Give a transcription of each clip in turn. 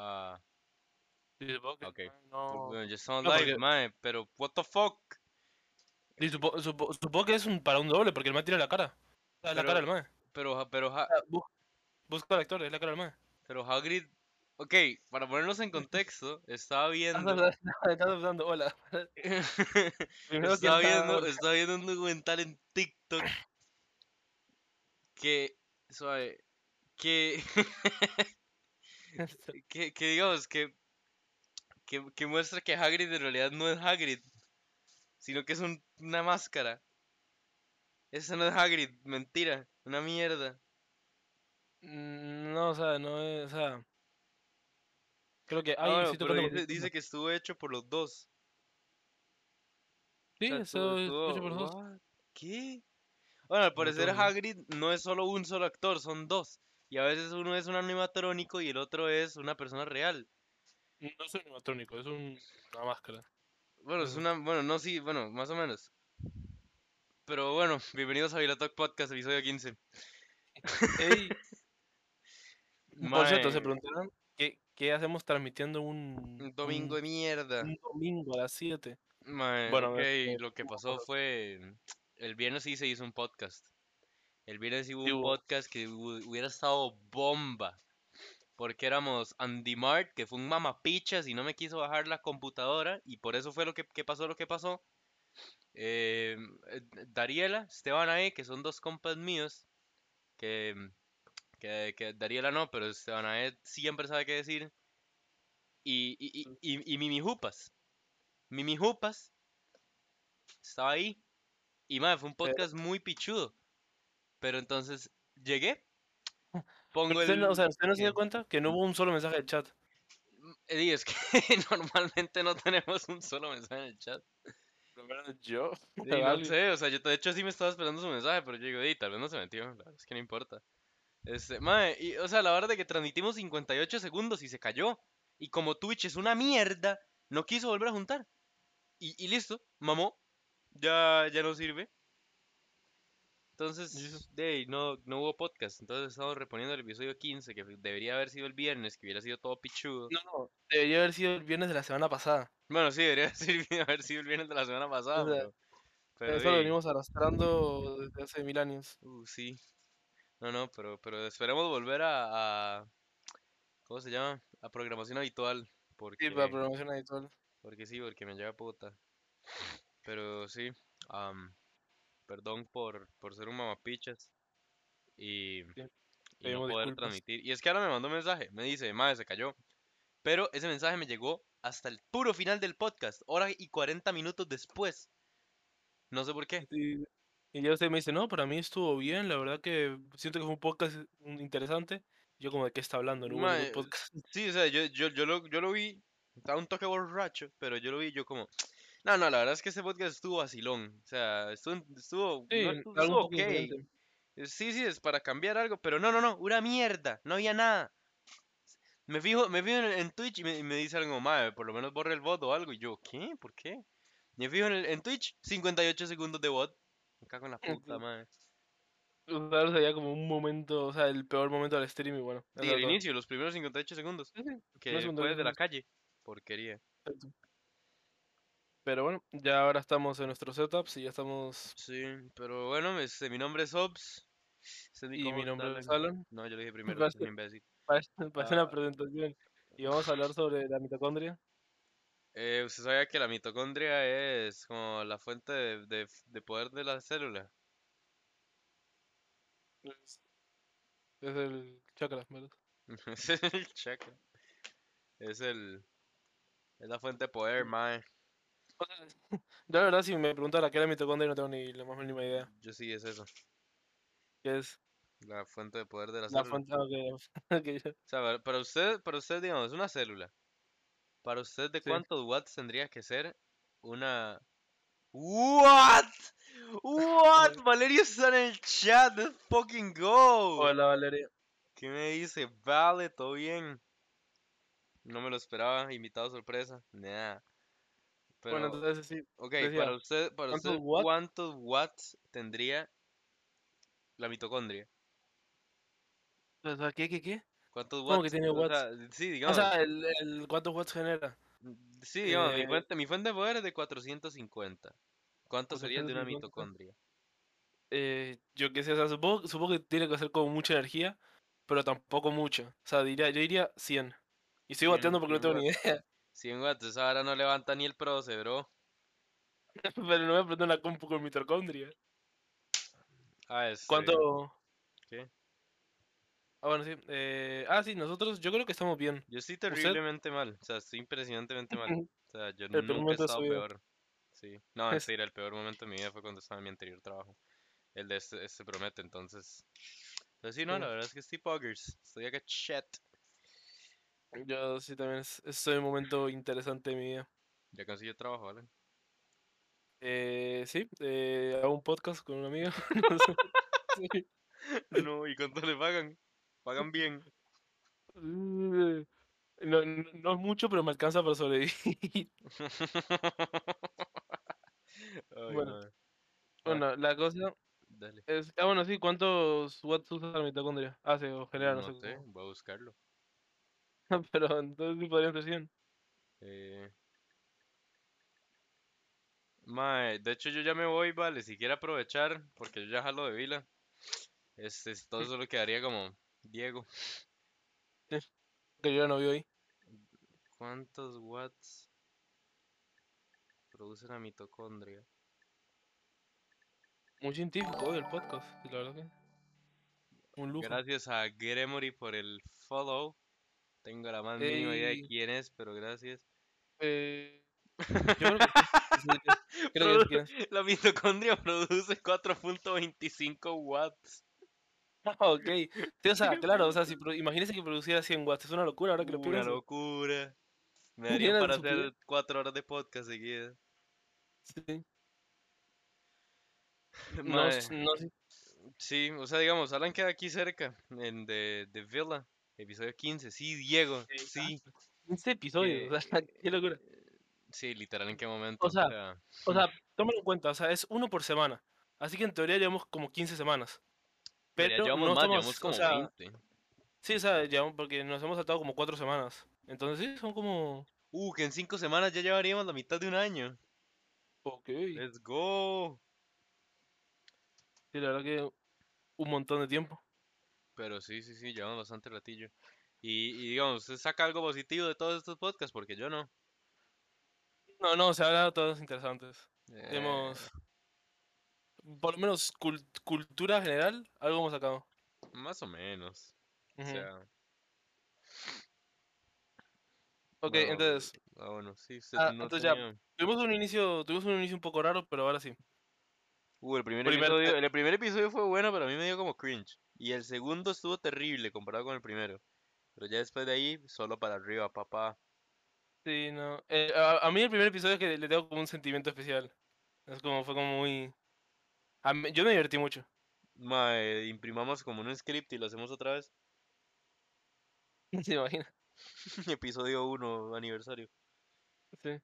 Ah, supongo que Ok. no... bueno, ya estamos no, live, porque- mae, pero what the fuck? Y supo- supo- supongo que es un, para un doble, porque el mae tiene la cara. O sea, es la Pero- cara del mae. Pero, pero, ha- busca al actor, es la cara del mae. pero Hagrid, ok, para ponernos en contexto, estaba viendo, Estás usando, hola. Primero estaba viendo, estaba viendo un documental en TikTok que, suave, que, que, que digamos, que, que, que muestra que Hagrid en realidad no es Hagrid, sino que es un- una máscara. Esa no es Hagrid, mentira, una mierda. Mm, No, o sea, no es, o sea... Creo que... Ay, sí, pero dice, dice que estuvo hecho por los dos. Sí, O sea, eso estuvo- es estuvo- hecho por los dos. ¿Qué? Bueno, al parecer. Hagrid no es solo un solo actor, son dos. Y a veces uno es un animatrónico y el otro es una persona real. No es un animatrónico, es un- una máscara. Bueno, es una, bueno, no, sí, bueno, más o menos. Pero bueno, bienvenidos a Vilatalk Podcast, episodio 15. Ey, por cierto, se preguntarán ¿qué, qué hacemos transmitiendo un, un domingo de mierda. un domingo a las 7? Mae, Bueno, este, lo que pasó fue, el viernes sí se hizo un podcast. El viernes hubo Sí un hubo. podcast que hu- hubiera estado bomba. Porque éramos Andy Mart, que fue un mamapichas y no me quiso bajar la computadora. Y por eso fue lo que, que pasó lo que pasó. Eh, eh, Dariela, Esteban Ae, que son dos compas míos. Que, que, que Dariela no, pero Esteban Ae siempre sabe qué decir. Y, y, y, y, Mimi Jupas. Mimi Jupas estaba ahí. Y madre, fue un podcast muy pichudo. Pero entonces llegué. Pongo Pero usted, el. o sea, ¿usted no se dio cuenta que no hubo un solo mensaje de chat? Eddie, es que normalmente no tenemos un solo mensaje en el chat. Yo. Sí, no sé, o sea, yo de hecho sí me estaba esperando su mensaje, pero yo digo, "Ey, tal vez no se metió, es que no importa. Este, mae, y, o sea, la verdad de que transmitimos 58 segundos y se cayó. Y como Twitch es una mierda, no quiso volver a juntar. Y, y listo, mamó. Ya, ya no sirve. Entonces, de ahí, no, no hubo podcast. Entonces estamos reponiendo el episodio 15, que debería haber sido el viernes, que hubiera sido todo pichudo. No, no, debería haber sido el viernes de la semana pasada. Bueno, sí, debería haber sido el viernes de la semana pasada, O sea, pero... pero Eso lo venimos arrastrando desde hace mil años. uh, sí. No, no, pero, pero esperemos volver a, a- ¿Cómo se llama? A programación habitual. Sí, para programación habitual. porque sí, porque me llega puta. Pero sí, am, perdón por, por ser un mamapichas. Y, y no poder disculpas. transmitir. Y es que ahora me mandó un mensaje, me dice, madre, se cayó. Pero ese mensaje me llegó hasta el puro final del podcast, hora y 40 minutos después. No sé por qué. Y, y ya usted me dice, no, para mí estuvo bien, la verdad que siento que fue un podcast interesante. Yo como de qué está hablando, no podcast. Sí, o sea, yo, yo, yo, lo, yo lo vi, estaba un toque borracho, pero yo lo vi yo como... No, no, la verdad es que este podcast estuvo vacilón. O sea, estuvo, estuvo, Sí, no, estuvo un poco ok. diferente. Eh, Sí, sí, es para cambiar algo, pero no, no, no, una mierda, no había nada. Me fijo, me fijo en, en Twitch y me, me dice algo, madre, por lo menos borre el bot o algo. Y yo, ¿qué? ¿Por qué? Me fijo en, el- en Twitch, 58 segundos de bot. Me cago en la puta, madre. O sea, sería como un momento, o sea, el peor momento del stream y bueno. Sí, el inicio, los primeros 58 segundos. Sí, sí, Que 58 fue de la calle. Porquería. Exacto. Pero bueno, ya ahora estamos en nuestros setups y ya estamos. Sí, pero bueno, este, mi nombre es Ops. Este Y mi nombre es Alan. No, yo lo dije primero, Parece- imbécil. Parece, parece Ah. una presentación. Y vamos a hablar sobre la mitocondria. Eh, ¿usted sabía que la mitocondria es como la fuente de, de- de poder de la célula? Es, es el chakra, ¿verdad? Es el chakra. Es el... Es la fuente de poder, mae. O sea, yo la verdad, si me preguntara qué era mitocondria, no tengo ni la más mínima idea. Yo sí, es eso. ¿Qué es? La fuente de poder de la La célula. fuente. ah, ok, ok, ya. O sea, para- usted, para usted, digamos, es una célula. Para usted, ¿de Sí. cuántos watts tendría que ser una... What? What? Valerio está en el chat. Let's fucking go. Hola, Valeria. ¿Qué me dice? Vale, todo bien. No me lo esperaba. Invitado sorpresa. Nah. Pero, Bueno, entonces sí. ok, decía, para usted, para ¿cuántos usted, watts? ¿cuántos watts tendría la mitocondria? O sea, ¿qué, qué, qué? ¿Cuántos ¿Cuántos ¿Cómo que watts? tiene O watts? sea, sí, O digamos. sea, el, el cuántos watts genera. Sí, digamos, mi Eh, fuente, mi fuente de poder es de 450. ¿Cuánto sería de una 450. mitocondria? Eh, yo qué sé, o sea, supongo, supongo que tiene que ser con mucha energía, pero tampoco mucho. O sea, diría, yo diría 100. Y estoy 100, bateando porque no 100 tengo ni idea. 100 watts, esa hora no levanta ni el proce, bro. Pero no voy a prender una compu con mitocondria. Ah, este, ¿Cuánto? ¿Qué? Ah, bueno, sí. eh, ah, sí, nosotros, yo creo que estamos bien. Yo estoy terriblemente mal, o sea, estoy impresionantemente mal. O sea, yo nunca he estado peor. Sí. No, Es- mentira, el peor momento de mi vida fue cuando estaba en mi anterior trabajo. El de este, este promete, entonces. Pero sí, no, Sí. la verdad es que estoy poggers. Estoy acá chat. Yo sí también es- estoy en un momento interesante de mi vida. Ya conseguí trabajo, ¿vale? Eh, sí, eh, hago un podcast con un amigo. no sé. Sí. No, ¿y cuánto le pagan? Pagan bien. Eh, No, no, no es mucho, pero me alcanza para sobrevivir. Ay, Bueno. Bueno, la cosa Dale. es. Ah, bueno, sí, ¿cuántos watts usa la mitocondria? Ah, sí, o genera, no, No sé. voy a buscarlo. Pero entonces sí podrían ser 100. Eh... Mae, de hecho yo ya me voy, vale, si quiere aprovechar, porque yo ya jalo de vila. Este, todo solo quedaría como Diego. Que yo ya no vivo ahí. ¿Cuántos watts produce la mitocondria? Muy científico hoy el podcast. La verdad que. Un lujo. Gracias a Gremory por el follow. Tengo la más mínima idea de quién es, pero gracias. Eh, yo creo que Creo es. La mitocondria produce 4.25 watts. Ok. Sí, o sea, claro, o sea, si imagínese que produciera 100 watts. Es una locura ahora que lo Una pienso. locura. Me de para hacer 4 horas de podcast seguidas. Sí. No, no. Sí, o sea, digamos, Alan queda aquí cerca, en de, de Villa, episodio 15. Sí, Diego, sí. 15 episodios, o sea, qué locura. Sí, literal, ¿en qué momento? sea, O sea, O sea, tómalo en cuenta, o sea, es uno por semana. Así que en teoría llevamos como 15 semanas. pero llevamos no más, llevamos o como sea, 20. sí, o sea, llevamos, porque nos hemos saltado como 4 semanas. Entonces sí, son como... Uh, que en 5 semanas ya llevaríamos la mitad de un año. Ok. Let's go. Sí, la verdad que un montón de tiempo. Pero sí, sí, sí, llevamos bastante ratillo. Y, y digamos, ¿usted saca algo positivo de todos estos podcasts? Porque yo no. No, no, se ha hablado todos interesantes. Eh, Hemos... Por lo menos cul- cultura general, algo hemos sacado. más o menos. O Ujú. sea, Ok, bueno, entonces, Ah, bueno, sí, usted Ah, no entonces ya, tuvimos un inicio, tuvimos un inicio un poco raro, pero ahora sí. Uh, el primer, episodio, el primer episodio fue bueno, pero a mí me dio como cringe. Y el segundo estuvo terrible comparado con el primero. Pero ya después de ahí, solo para arriba, papá. Sí, no. eh, a, a mí el primer episodio es que le tengo como un sentimiento especial. Es como, fue como muy... a mí- yo me divertí mucho. Mae, imprimamos como un script y lo hacemos otra vez. ¿Se imagina? Episodio 1, aniversario. Sí.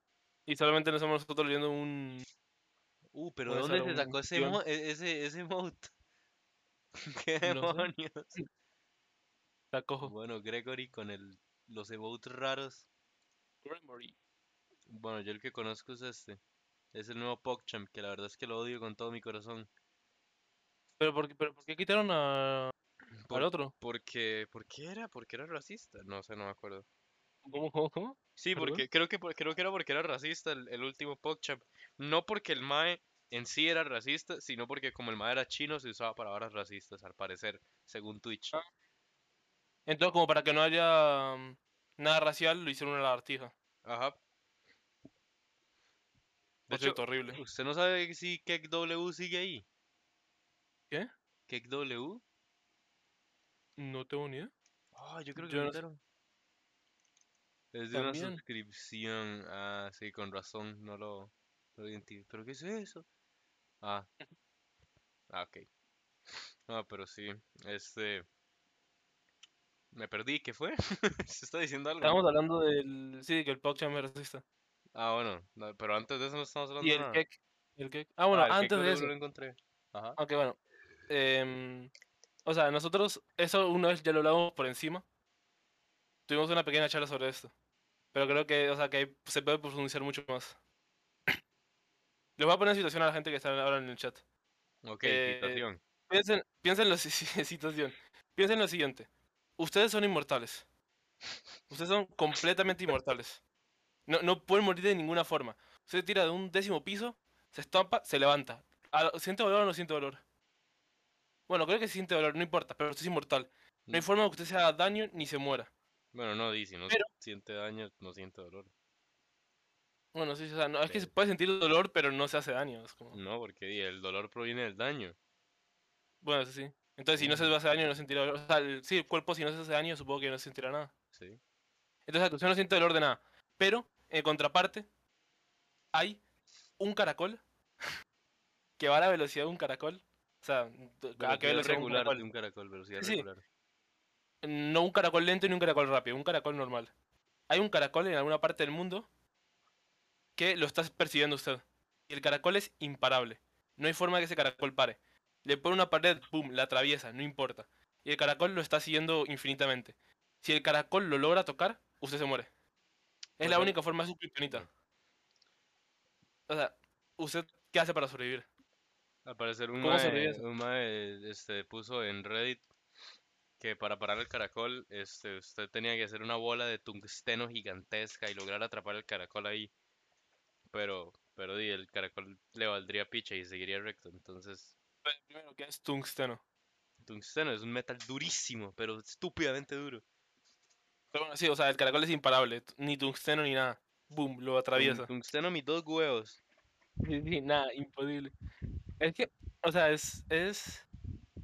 Y solamente nos somos nosotros leyendo un... Uh, pero ¿de dónde se sacó ese, e- ese, ese mode? ¿Qué demonios? La cojo. Bueno, Gregory con el, los emotes raros. Gremory. Bueno, yo el que conozco es este. Es el nuevo PogChamp, que la verdad es que lo odio con todo mi corazón. Pero ¿por, qué- pero ¿por qué quitaron a, Por- al otro? Porque, ¿por qué era? Porque era racista. No sé, no me acuerdo. ¿Cómo, cómo? Sí, ¿Perdón? porque creo que creo que era porque era racista el, el último PogChamp. No porque el Mae en sí era racista, sino porque como el Mae era chino se usaba palabras racistas, al parecer, según Twitch. Ah. Entonces, como para que no haya mm, nada racial, lo hicieron una lagartija. Ajá. De hecho, horrible. ¿usted no sabe si Kek W sigue ahí? ¿Qué? ¿Kek W? No tengo ni idea. Ah, yo creo que Yo lo no. Es de una suscripción. Ah, sí, con razón, no lo, lo identifico. ¿Pero qué es eso? Ah. Ah, ok. No, pero sí, este... Me perdí, ¿qué fue? ¿Se está diciendo algo? Estábamos hablando del... Sí, que el PogChamp es racista. Ah, bueno, no, pero antes de eso no estamos hablando Y de el nada. cake. El cake. Ah, bueno, Ah, antes de eso. lo encontré. Ajá. Ok, bueno. em, o sea, nosotros, eso una vez ya lo hablamos por encima. tuvimos una pequeña charla sobre esto. Pero creo que, o sea, que se puede profundizar mucho más. Les voy a poner en situación a la gente que está ahora en el chat. Ok, Eh, situación. Piensen, piensen lo, si- si- situación. Piensen lo siguiente. Ustedes son inmortales. Ustedes son completamente inmortales. No, no pueden morir de ninguna forma. Usted tira de un décimo piso, se estampa, se levanta. ¿Siente dolor o no siente dolor? Bueno, creo que siente dolor, no importa, pero usted es inmortal. No hay Mm. forma de que usted se haga daño ni se muera. Bueno, no, di, si no pero- siente daño, no siente dolor. Bueno, sí, o sea, no, es que se puede sentir dolor, pero no se hace daño. Es como... No, porque el dolor proviene del daño. Bueno, eso sí. Entonces, si no se hace daño, no sentirá dolor. O sea, el- sí, el cuerpo, si no se hace daño, supongo que no sentirá nada. Sí. Entonces, usted no siente dolor de nada. Pero, en contraparte, hay un caracol que va a la velocidad de un caracol. O sea, ¿a qué Velocidad un regular caracol? de un caracol, velocidad sí. regular. No un caracol lento ni un caracol rápido, un caracol normal. Hay un caracol en alguna parte del mundo que lo está persiguiendo usted. Y el caracol es imparable. No hay forma que ese caracol pare. Le pone una pared, pum, la atraviesa, no importa. Y el caracol lo está siguiendo infinitamente. Si el caracol lo logra tocar, usted se muere. Es la única forma de su kriptonita. O sea, ¿usted qué hace para sobrevivir? Al parecer un ¿Cómo mae, un mae, este, puso en Reddit que para parar el caracol, este, usted tenía que hacer una bola de tungsteno gigantesca y lograr atrapar el caracol ahí. Pero, pero di, el caracol le valdría picha y seguiría recto. Entonces, Primero, ¿qué es tungsteno? tungsteno es un metal durísimo, pero estúpidamente duro. Pero bueno, sí, o sea, el caracol es imparable. Ni tungsteno ni nada. Boom, lo atraviesa. Tungsteno mis dos huevos. Sí, sí, nada, imposible. Es que, o sea, es, es...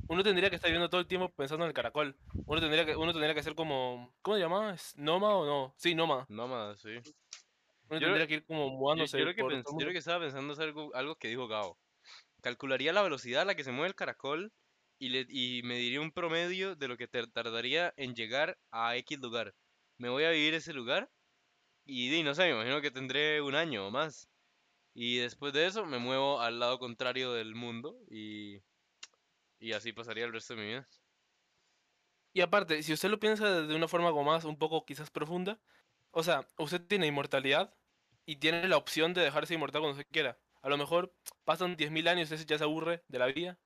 Uno tendría que estar viendo todo el tiempo pensando en el caracol. Uno tendría que, uno tendría que ser como... ¿Cómo se llama? ¿Es nómada o no? Sí, nómada. Nómada, sí. Uno Yo- tendría que ir como mudándose yo lo que yo estaba pensando es algo, algo que dijo Gabo. Calcularía la velocidad a la que se mueve el caracol y, le, y mediría un promedio de lo que te tardaría en llegar a X lugar. Me voy a vivir ese lugar y di, no sé, me imagino que tendré un año o más. Y después de eso me muevo al lado contrario del mundo y, y así pasaría el resto de mi vida. Y aparte, si usted lo piensa de una forma como más, un poco quizás profunda, o sea, usted tiene inmortalidad y tiene la opción de dejarse inmortal cuando se quiera. A lo mejor pasan 10.000 años y usted ya se aburre de la vida.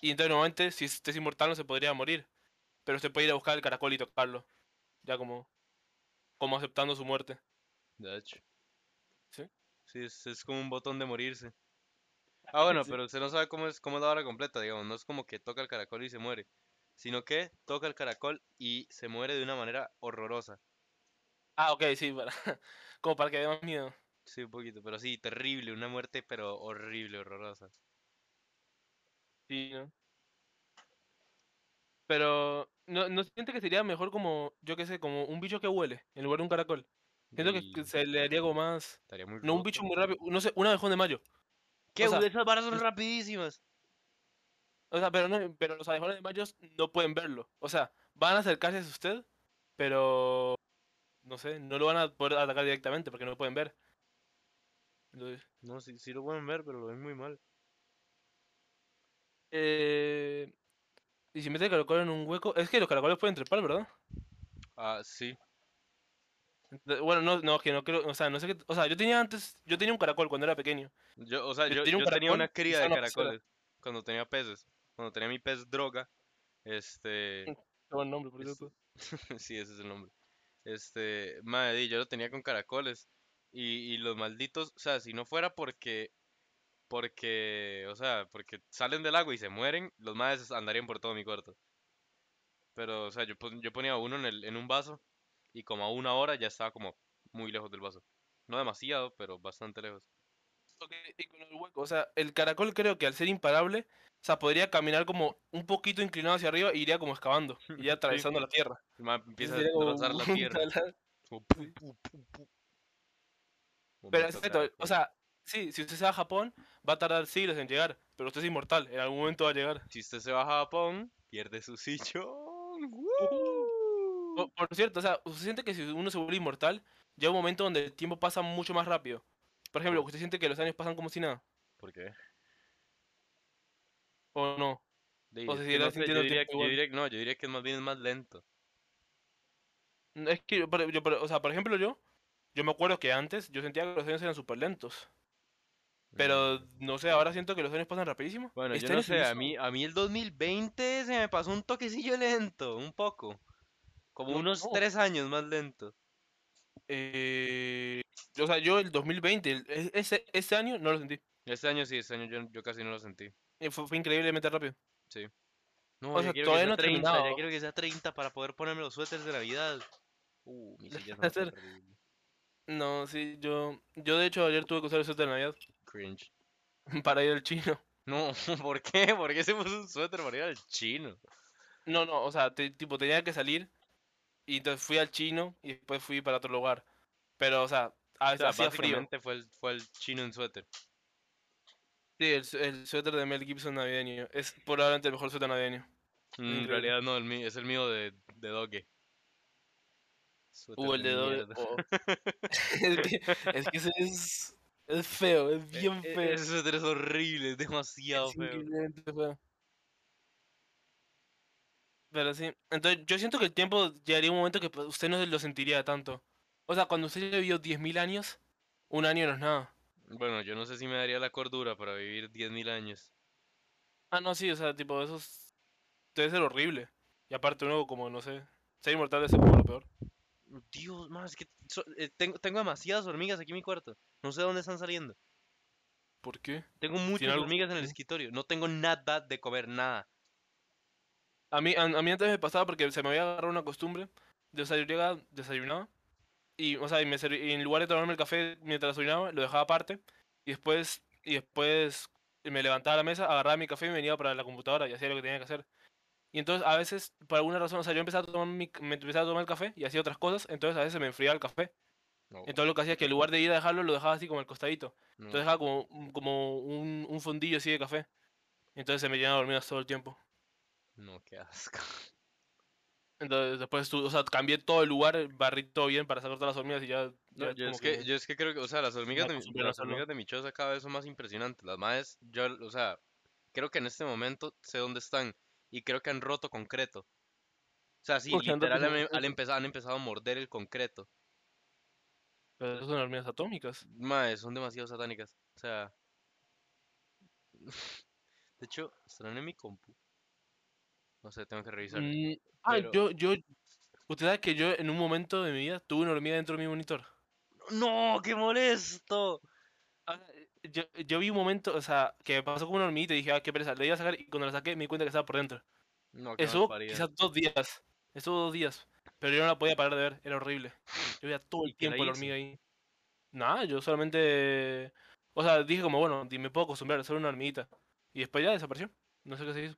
Y entonces normalmente si usted es inmortal no se podría morir. Pero usted puede ir a buscar el caracol y tocarlo. Ya como, como aceptando su muerte. De hecho. ¿Sí? Sí, es, es como un botón de morirse. Ah, bueno, Sí. pero usted no sabe cómo es, cómo es la hora completa, digamos. No es como que toca el caracol y se muere. Sino que toca el caracol y se muere de una manera horrorosa. Ah, ok, sí, para, como para que dé más miedo. Sí, un poquito, pero sí, terrible. Una muerte, pero horrible, horrorosa. Sí, ¿no? Pero, ¿no, ¿no siente que sería mejor como, yo qué sé, como un bicho que huele en lugar de un caracol? Siento que, se le haría como más... estaría muy No un bicho muy rápido, no sé, un abejón de mayo. ¿Qué? o sea, Esas varas son rapidísimas. O sea, pero, no, pero los abejones de mayo no pueden verlo. O sea, van a acercarse a usted, pero... No sé, no lo van a poder atacar directamente porque no lo pueden ver. Entonces, No, sí, sí lo pueden ver, pero lo ven muy mal. eh... Y si mete el caracol en un hueco... Es que los caracoles pueden trepar, ¿verdad? Ah, sí. Bueno, no, no, que no creo, o sea, no sé qué, o sea, yo tenía antes, yo tenía un caracol cuando era pequeño. Yo, o sea, Yo yo, tenía un yo tenía una cría de caracoles cuando tenía peces. Cuando tenía mi pez droga. Este. Qué buen nombre, por Es- cierto. sí, ese es el nombre. Este, madre, yo lo tenía con caracoles. Y, y los malditos, o sea, si no fuera porque, porque, o sea, porque salen del agua y se mueren, los madres andarían por todo mi cuarto. Pero, o sea, yo, yo ponía uno en, el, en un vaso y como a una hora ya estaba como muy lejos del vaso. No demasiado, pero bastante lejos. Y con el hueco, o sea, el caracol creo que al ser imparable, o sea, podría caminar como un poquito inclinado hacia arriba e iría como excavando, iría atravesando la tierra. El empieza a destrozar la tierra. como pu, pu, pu, pu. Como Pero cierto, o sea, sí, si usted se va a Japón, va a tardar siglos en llegar, pero usted es inmortal, en algún momento va a llegar. Si usted se va a Japón, pierde su sillón. ¡Woo! Por, por cierto, o sea, ¿usted siente que si uno se vuelve inmortal, llega un momento donde el tiempo pasa mucho más rápido? Por ejemplo, ¿usted siente que los años pasan como si nada? ¿Por qué? ¿O no? O sea, si no sé, yo diría, yo no, yo diría que más bien es más lento. Mm, Es que, yo, yo o sea, por ejemplo, yo, yo me acuerdo que antes yo sentía que los años eran súper lentos. Pero, no sé, ahora siento que los años pasan rapidísimo. Mm. Bueno, Este yo no sé, a mí, a mí el 2020 se me pasó un toquecillo lento, un poco. Como No, unos no. tres años más lento. eh, o sea, yo el 2020, el- e- ese, ese año no lo sentí. Este año sí, este año yo, yo casi no lo sentí. Eh, Fue, fue increíblemente rápido. No, O sea, quiero todavía que no he 30, ya terminado. quiero que sea 30 para poder ponerme los suéteres de Navidad. Uh, mi silla Va a es ser- horrible. No, sí, yo, yo de hecho ayer tuve que usar el suéter de Navidad Cringe. para ir al chino. No, ¿por qué? ¿Por qué se puso un suéter para ir al chino? No, no, o sea, te- tipo tenía que salir y entonces fui al chino y después fui para otro lugar. Pero, o sea, a O sea, hacía frío. básicamente fue el, fue el chino en suéter. Sí, el, su- el suéter de Mel Gibson navideño. Es probablemente el mejor suéter navideño. Mm, En realidad no, el mío, es el mío de, de Doge. Uh, el de mierda. oh. es, que, es que ese es, es feo, es E- bien e- feo. Ese suéter es horrible, es demasiado Es feo. feo. Pero sí, entonces yo siento que el tiempo llegaría un momento que pues, usted no lo sentiría tanto. O sea, cuando usted ya vivió 10.000 años, un año no es nada. Bueno, yo no sé si me daría la cordura para vivir 10.000 años. Ah, no, sí, o sea, tipo, eso es- debe ser horrible. Y aparte uno como, no sé, ser inmortal ser como lo peor. Dios, más es que so- eh, tengo, tengo demasiadas hormigas aquí en mi cuarto. No sé dónde están saliendo. ¿Por qué? Tengo muchas algo hormigas en el escritorio. No tengo nada de comer, nada. A mí, a, a mí antes me pasaba porque se me había agarrado una costumbre de, llegaba, desayunaba, y, o sea, y, me serví- y en lugar de tomarme el café mientras desayunaba, lo dejaba aparte, y después, y después me levantaba a la mesa, agarraba mi café y me venía para la computadora y hacía lo que tenía que hacer. Y entonces, a veces, por alguna razón, o sea, yo empezaba a tomar, mi, me empezaba a tomar el café y hacía otras cosas, entonces a veces me enfriaba el café. No, Entonces lo que hacía es que en lugar de ir a dejarlo, lo dejaba así como al costadito. no. Entonces dejaba como, como un, un fondillo así de café. Entonces se me llenaba de hormigas todo el tiempo. No, qué asco. Entonces después, tu- o sea, cambié todo el lugar, barrí todo bien para sacar todas las hormigas y ya... No, ya yo, es que, yo es que creo que, o sea, las hormigas, de mi, las hormigas de mi choza cada vez son más impresionantes. Las madres, yo, o sea, creo que en este momento sé dónde están y creo que han roto concreto. O sea, sí, literal han, han empezado, han empezado a morder el concreto. Pero esas son hormigas atómicas. Madres, son demasiado satánicas. O sea... De hecho, estarán en mi compu. No sé, tengo que revisar. Mm, ah, pero- yo, yo... Usted sabe que yo en un momento de mi vida tuve una hormiga dentro de mi monitor. ¡No! ¡Qué molesto! Ah, Yo, yo vi un momento, o sea, que pasó como una hormiguita y dije, ah, qué pereza, le iba a sacar y cuando la saqué me di cuenta que estaba por dentro. No, Estuvo malparida. quizás dos días. Estuvo dos días. Pero yo no la podía parar de ver. Era horrible. Yo veía todo ¿Y el tiempo la hormiga ahí. Nada, yo solamente... O sea, dije como, bueno, me puedo acostumbrar ser una hormiguita. Y después ya desapareció. No sé qué se hizo.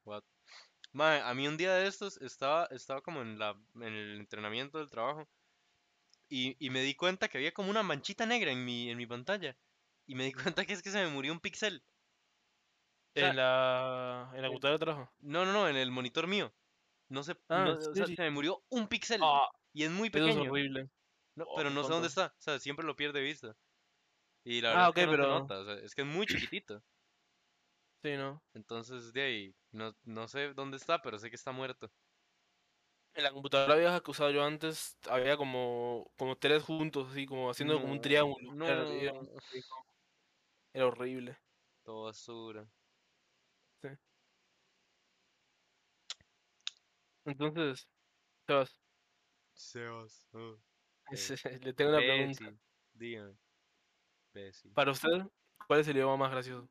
Mae, a mí un día de estos estaba, estaba como en la, en el entrenamiento del trabajo y, y me di cuenta que había como una manchita negra en mi, en mi pantalla y me di cuenta que es que se me murió un píxel. sea, En la... En la computadora de trabajo. No, no, no, en el monitor mío. No sé, Ah, no, ¿en o sea, serio? se me murió un píxel Ah, y es muy eso es pequeño. horrible. No, Oh, pero no sé dónde está, o sea, siempre lo pierde de vista. Y la Ah, verdad es ok, que no pero- nota, o sea, es que es muy chiquitito. Sí, ¿no? Entonces, de ahí, no, no sé dónde está, pero sé que está muerto. En la computadora vieja que usaba yo antes, había como, como tres juntos, así, como haciendo como un triángulo. No, Era, era- era horrible. todo basura. Entonces, Sebas, Sebas. oh. Eh, le tengo una pregunta. Dígame. Bessie. Para usted, ¿cuál es el idioma más gracioso?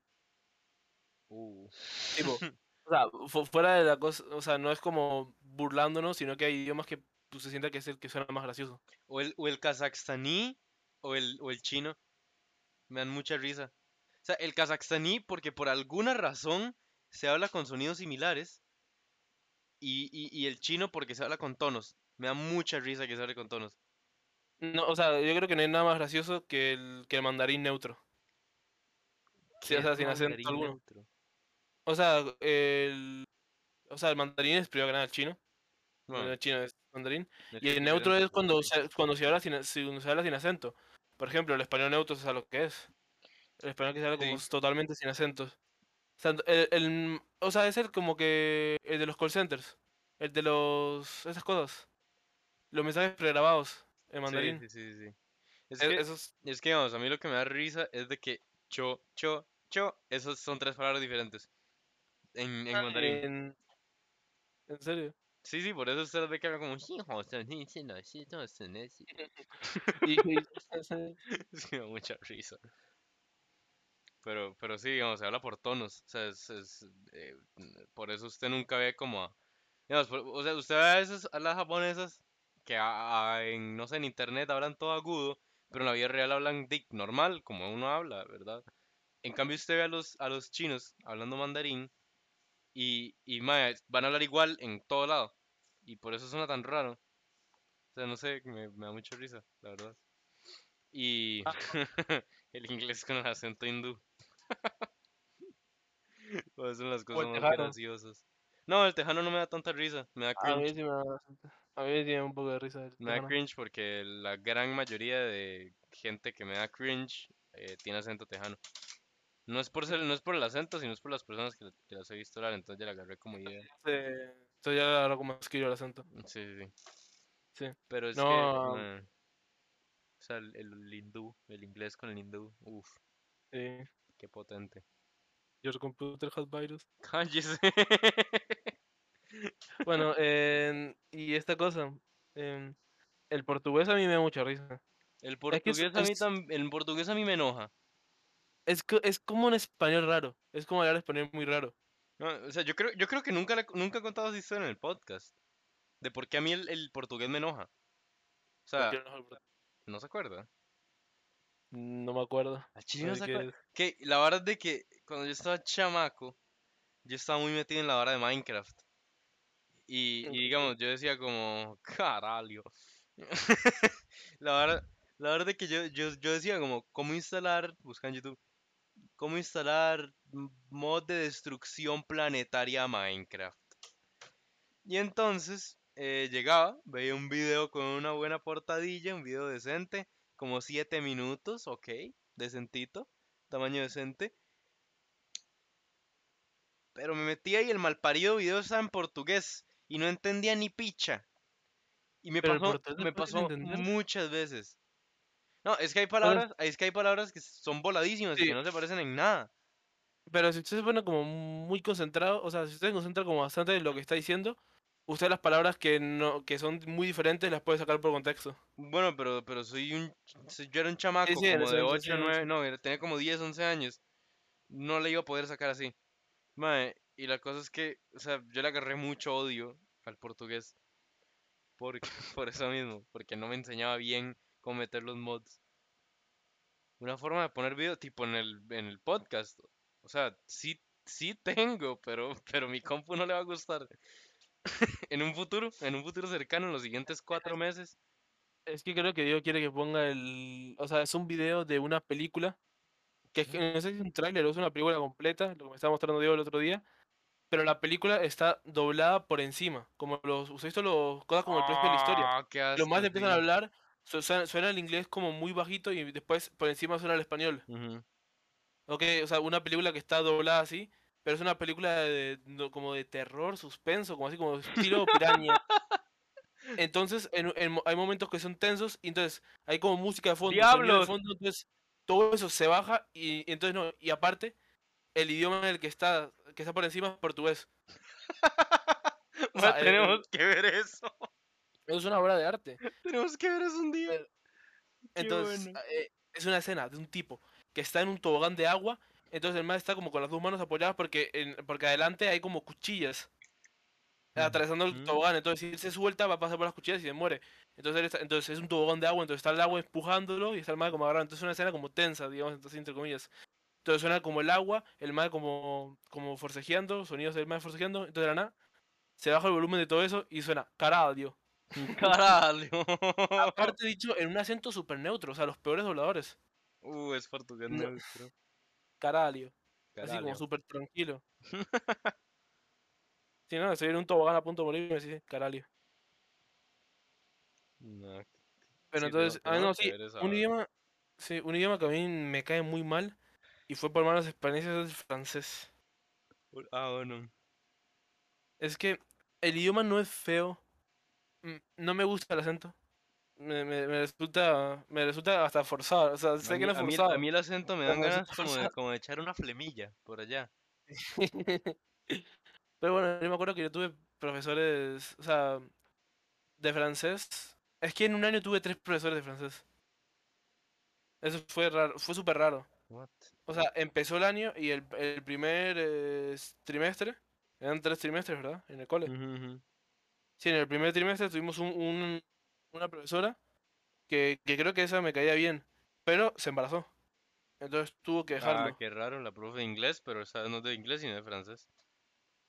Uh. Tipo, o sea, fu- fuera de la cosa, o sea, no es como burlándonos, sino que hay idiomas que pues, se sienta que es el que suena más gracioso. O el, o el o el, o el chino. Me dan mucha risa. O sea, el kazajstaní porque por alguna razón se habla con sonidos similares. Y, y, y el chino porque se habla con tonos. Me da mucha risa que se hable con tonos. No, o sea, yo creo que no hay nada más gracioso que el, que el mandarín neutro. Sí, ¿Qué o sea, sin acento alguno. neutro? O sea, el, o sea, el mandarín es primero que nada el chino. Bueno, el chino es mandarín. Y el neutro es cuando se, cuando se habla sin, se habla sin acento. Por ejemplo, el español neutro es a lo que es. El español que se habla como Sí. totalmente sin acentos. O sea, el, el- o sea, es el como que el de los call centers. El de los esas cosas. los mensajes pregrabados en Sí, mandarín. sí, sí, sí. Es E- que, Esos, es que, vamos, a mí lo que me da risa es de que cho, cho, cho, esos son tres palabras diferentes en, en mandarín. en, en serio. Sí, sí, por eso usted ve que habla como "Hijo, sí, sí, no, sí, no, son, eh, sí". Y, y- Es que me da mucha risa. Pero, pero sí, digamos, se habla por tonos. O sea, es, es, eh, por eso usted nunca ve como a... digamos, por- o sea, usted ve a veces a las japonesas que a- a- en, no sé, en internet hablan todo agudo, pero en la vida real hablan dick normal, como uno habla, ¿verdad? En cambio usted ve a los, a los chinos hablando mandarín y, y mae, van a hablar igual en todo lado. Y por eso suena tan raro. O sea, no sé, me, me da mucha risa, la verdad. Y el inglés con el acento hindú. Pues son las cosas más tejano. graciosas. No, el tejano no me da tanta risa, me da A mí cringe. sí me da bastante- A mí sí me da un poco de risa. Me da cringe porque la gran mayoría de gente que me da cringe eh, tiene acento tejano. No es por ser, no es por el acento, sino es por las personas que, que las he visto hablar, entonces ya la agarré como idea. Eh, Esto ya ahora como escribo el acento. Sí, sí, sí. Sí. Pero es No, que, mae, o sea, el, el hindú, el inglés con el hindú, uff, Sí. qué potente. Your computer has virus. Cállese. Bueno, en- y esta cosa. em, el portugués a mí me da mucha risa. El Es que es- portugués a mí tam- el portugués a mí me enoja. Es, es como un español raro. Es como hablar español muy raro. No, o sea, yo creo, yo creo que nunca, le- nunca he contado esa historia en el podcast. De por qué a mí el, el portugués me enoja. O sea, no, ¿no se acuerda? no me acuerdo. Al chile no de se qué acuerda. Que la verdad es de que cuando yo estaba chamaco, yo estaba muy metido en la vara de Minecraft. Y, y digamos, yo decía como, caralho. La verdad, la verdad es que yo, yo, yo decía como, ¿cómo instalar, busca en YouTube, cómo instalar mod de destrucción planetaria a Minecraft? Y entonces eh, llegaba, veía un video con una buena portadilla, un video decente, como 7 minutos, ok, decentito, tamaño decente. Pero me metía y el malparido video estaba en portugués y no entendía ni picha. Y me Pero pasó, me pasó muchas veces. No, es que hay palabras, es que hay palabras que son voladísimas y Sí. que no se parecen en nada. Pero si usted se pone como muy concentrado, o sea, si usted se concentra como bastante en lo que está diciendo, usted las palabras que no, que son muy diferentes las puede sacar por contexto. Bueno, pero, pero soy un, yo era un chamaco sí, como de momento 8, sí, 9, no, tenía como 10, 11 años. No le iba a poder sacar así. Y la cosa es que, o sea, yo le agarré mucho odio al portugués. Por, por eso mismo, porque no me enseñaba bien cómo meter los mods. Una forma de poner video tipo en el, en el podcast. O sea, sí, sí tengo, pero, pero mi compu no le va a gustar. en un futuro, en un futuro cercano, en los siguientes cuatro meses. Es que creo que Diego quiere que ponga el... O sea, es un video de una película, que es no sé si es un tráiler o es una película completa, lo que me estaba mostrando Diego el otro día, pero la película está doblada por encima, como los... ¿Usted visto los cosas como el precio de la historia? Ah, Los más empiezan a hablar, suena, suena el inglés como muy bajito y después por encima suena el español. Ujú. Ok, o sea, una película que está doblada así, pero es una película de, como de terror, suspenso, como así como estilo piraña. Entonces, en, hay momentos que son tensos y entonces hay como música de fondo, de entonces todo eso se baja y, y entonces no, y aparte el idioma en el que está que está por encima es portugués. O el- tenemos que ver eso. Es una obra de arte. Tenemos que ver eso un día. Entonces, bueno. eh, es una escena de un tipo que está en un tobogán de agua, entonces el man está como con las dos manos apoyadas porque, en- porque adelante hay como cuchillas atravesando el tobogán, entonces si él se suelta va a pasar por las cuchillas y se muere. Entonces, él está- entonces es un tobogán de agua, entonces está el agua empujándolo y está el mar como agarrado. Entonces es una escena como tensa, digamos, entonces entre comillas. Entonces suena como el agua, el mar como, como forcejeando, sonidos del mar forcejeando, entonces de la nada se baja el volumen de todo eso y suena caradio. Caralho. Aparte dicho en un acento súper neutro, o sea, los peores dobladores. Uh, es portugués No. neutro. Caralio. Así como Caralho. súper tranquilo. Si no, estoy en un tobogán a punto de morir y me dice caralio. No, Pero Sí, entonces, ah, no, sí, un idioma, sí, un idioma que a mí me cae muy mal y fue por malas experiencias es el francés. Ah, bueno. Es que el idioma no es feo, no me gusta el acento. Me, me, me resulta me resulta hasta forzado. O sea, sé que no es a mí- forzado. a mí el acento me dan me ganas como de, como de echar una flemilla por allá. Pero bueno, yo me acuerdo que yo tuve profesores, o sea, de francés. Es que en un año tuve tres profesores de francés. Eso fue raro, fue súper raro. What? O sea, empezó el año y el, el primer eh, trimestre, eran tres trimestres, ¿verdad? En el cole. Ujú. Sí, en el primer trimestre tuvimos un, un- una profesora que, que creo que esa me caía bien, pero se embarazó. Entonces tuvo que Ah, dejarlo. qué raro, la profe de inglés, pero esa no es de inglés sino de francés.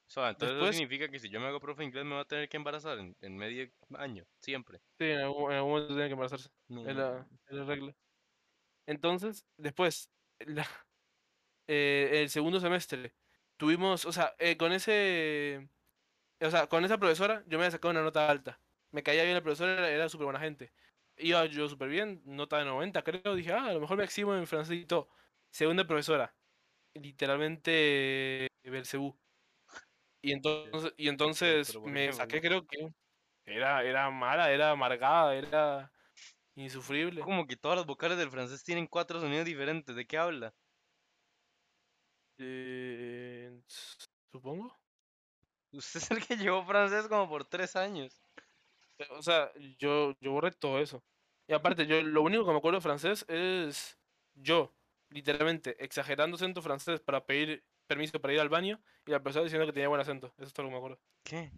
O sea, entonces Después- eso significa que si yo me hago profe de inglés me va a tener que embarazar en, en medio año, siempre. Sí, en algún, en algún momento tiene que embarazarse. No, Es la, es la regla. Entonces, después, la- eh, el segundo semestre, tuvimos, o sea, eh, con ese, o sea, con esa profesora yo me había sacado una nota alta. Me caía bien la profesora, era, era súper buena gente. Iba yo súper bien, nota de 90 creo, dije, ah, a lo mejor me eximo en francés y todo. Segunda profesora, literalmente Belcebú. Y entonces, y entonces pero ¿por me qué, saqué, creo que era, era mala, era amargada, era insufrible. Como que todas las vocales del francés tienen cuatro sonidos diferentes, ¿de qué habla? Eh, supongo. Usted es el que llevó francés como por tres años. Eh, O sea, yo, yo borré todo eso. Y aparte, yo lo único que me acuerdo de francés es yo, literalmente, exagerando acento francés para pedir permiso para ir al baño y la persona diciendo que tenía buen acento. Eso es todo lo que me acuerdo. ¿Qué?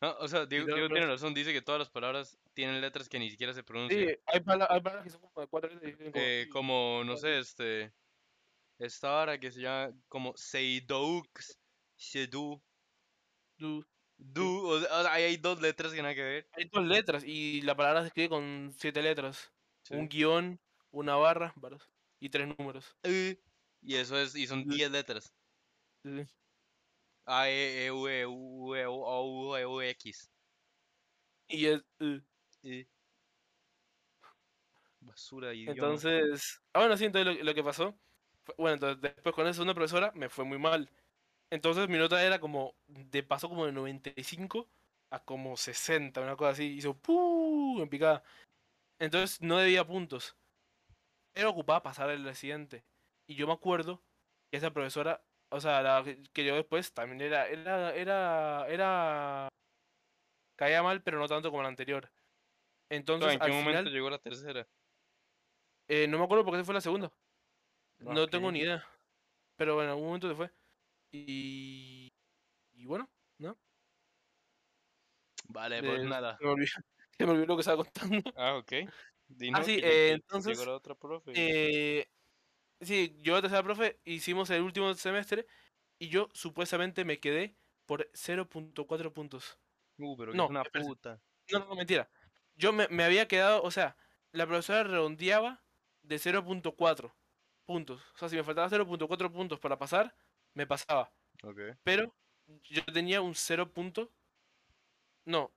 No, o sea, Diego, Diego tiene profe. razón, dice que todas las palabras tienen letras que ni siquiera se pronuncian. Sí, hay, pala- hay palabras que son como de cuatro letras como, Eh, "Sí, como, no sí". sé, este, esta vara que se llama como Seidoux, Sedou, O sea, o hay dos letras que nada que ver. Hay dos letras y la palabra se escribe con siete letras. Sí. Un guion, una barra, y tres números. Y eso es, y son. 10 letras. Sí. A, E, E, U, E, U, E, U, O, U, E, U, X. Y es... uh. Basura. Entonces, ah, bueno, sí, entonces lo, lo que pasó, fue- bueno, entonces después con esa segunda profesora me fue muy mal. Entonces mi nota era como, de pasó como de 95 a como 60, una cosa así, hizo ¡pum! en picada. Entonces no debía puntos. Era ocupada pasar el siguiente. Y yo me acuerdo que esa profesora, o sea, la que- yo después también era, era, era, era, caía mal, pero no tanto como la anterior. Entonces, ¿En qué al momento final, llegó la tercera? eh, no me acuerdo porque esa fue la segunda. No tengo ni idea. Pero bueno, en algún momento se fue. Y, y bueno, ¿no? Vale, pues nada. Se me olvidó, se me olvidó lo que estaba contando. Ah, ok. Ah, sí, eh, entonces, Llegó la otra profe. Eh, sí, yo a tercera profe hicimos el último semestre y yo supuestamente me quedé por 0.4 puntos. Uh, pero no, es una puta. No, no, mentira. Yo me, me había quedado, o sea, la profesora redondeaba de 0.4 puntos. O sea, si me faltaba 0.4 puntos para pasar, me pasaba. Ok. Pero yo tenía un 0 punto. No.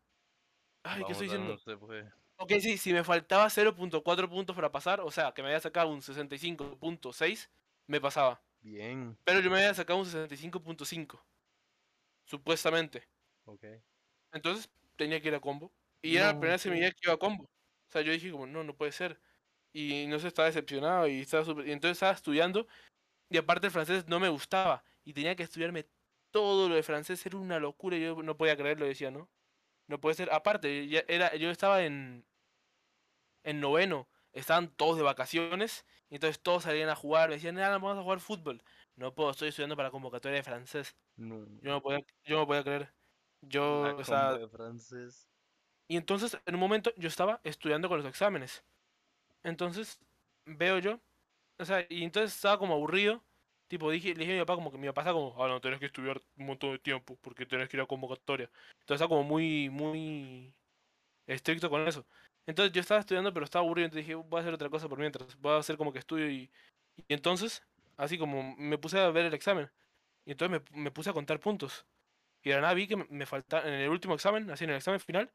Ay, ¿qué estoy diciendo? no se puede. Ok, sí, si me faltaba 0.4 puntos para pasar, o sea, que me había sacado un 65.6, me pasaba. Bien. Pero yo me había sacado un 65.5. Supuestamente. Ok. Entonces tenía que ir a combo. Y era la primera semilla que iba a combo. O sea, yo dije como, no, no puede ser. Y no sé, estaba decepcionado y estaba súper- Y entonces estaba estudiando. Y aparte el francés no me gustaba. Y tenía que estudiarme todo lo de francés. Era una locura. Yo no podía creerlo, decía, ¿no? No puede ser. Aparte, ya era, yo estaba en, en noveno. Estaban todos de vacaciones. Y entonces todos salían a jugar. Me decían, nada, vamos a jugar fútbol. No puedo, estoy estudiando para convocatoria de francés. No. Yo no podía, yo no podía creer. Yo, La o sea, de francés. y entonces, en un momento, yo estaba estudiando con los exámenes. Entonces, veo yo, o sea, y entonces estaba como aburrido. Tipo, dije, le dije a mi papá como que mi papá está como, ah, no, tenés que estudiar un montón de tiempo porque tenés que ir a convocatoria. Entonces está como muy, muy estricto con eso. Entonces yo estaba estudiando, pero estaba aburrido, entonces dije, voy a hacer otra cosa por mientras. Voy a hacer como que estudio y, y entonces, así como me puse a ver el examen. Y entonces me, me puse a contar puntos. Y de la nada vi que me, faltaban, en el último examen, así en el examen final,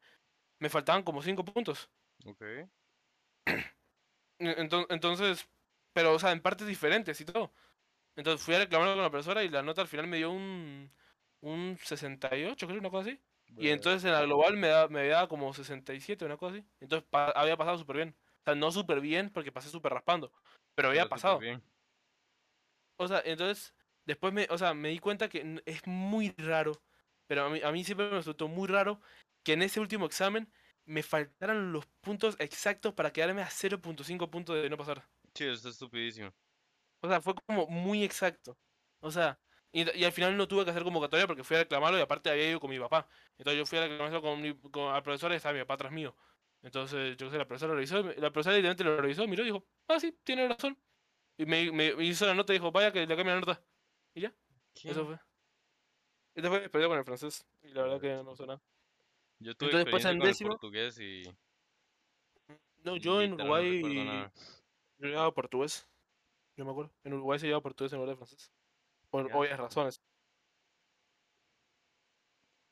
me faltaban como 5 puntos. Ok. Entonces, pero, o sea, en partes diferentes y todo. Entonces fui a reclamarlo con la profesora y la nota al final me dio un, un 68, creo, una cosa así. Y entonces en la global me, da, me había dado como 67, una cosa así. Entonces pa- había pasado súper bien. O sea, no súper bien porque pasé súper raspando. Pero había pero pasado. bien. O sea, entonces después me, o sea, me di cuenta que es muy raro. Pero a mí, a mí siempre me resultó muy raro que en ese último examen me faltaran los puntos exactos para quedarme a 0.5 puntos de no pasar. Sí, eso está estupidísimo. O sea, fue como muy exacto. O sea, y, y al final no tuve que hacer convocatoria porque fui a reclamarlo y aparte había ido con mi papá. Entonces yo fui a reclamarlo con, mi, con al profesor y estaba mi papá atrás mío. Entonces, yo sé, la profesora lo revisó, y la profesora literalmente lo revisó, miró y dijo, ah, sí, tiene razón. Y me, me- me hizo la nota y dijo, vaya que le cambie la nota. Y ya, ¿Qué? eso fue. Este fue experiencia con el francés. Y la verdad que no gustó nada. Yo tuve Entonces, después experiencia en con el décimo- portugués y No, y yo en no recuerdo Uruguay nada. Yo llevaba portugués. Yo me acuerdo. En Uruguay se llevaba portugués en lugar de francés. Por Ya. obvias razones.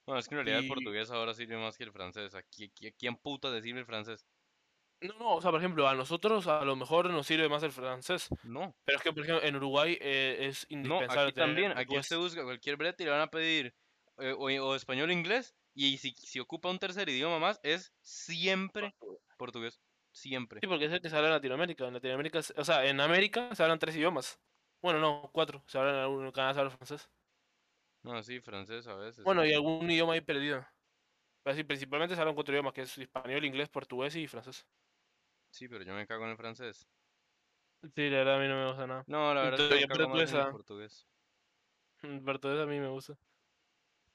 Bueno, es que en realidad el portugués ahora sirve más que el francés. Aquí, aquí, ¿quién puta le sirve el francés? No, no, o sea, por ejemplo, a nosotros a lo mejor nos sirve más el francés. No, Pero es que, por ejemplo, en Uruguay eh, es no, indispensable aquí tener también. Aquí portugués. usted busca cualquier brete y le van a pedir eh, o, o español o inglés. Y si, si ocupa un tercer idioma más, es siempre portugués. Siempre. Sí, porque es el que se habla en Latinoamérica. En Latinoamérica, o sea, en América se hablan tres idiomas. Bueno, no, cuatro. Se hablan en algún- en Canadá se habla francés. No, sí, francés a veces. Bueno, y algún idioma ahí perdido. Pero sí, principalmente se hablan cuatro idiomas, que es español, inglés, portugués y francés. Sí, pero yo me cago en el francés. Sí, la verdad a mí no me gusta nada. No, la verdad es Entonces, que me yo cago más en el portuguesa. portugués. El portugués a mí me gusta.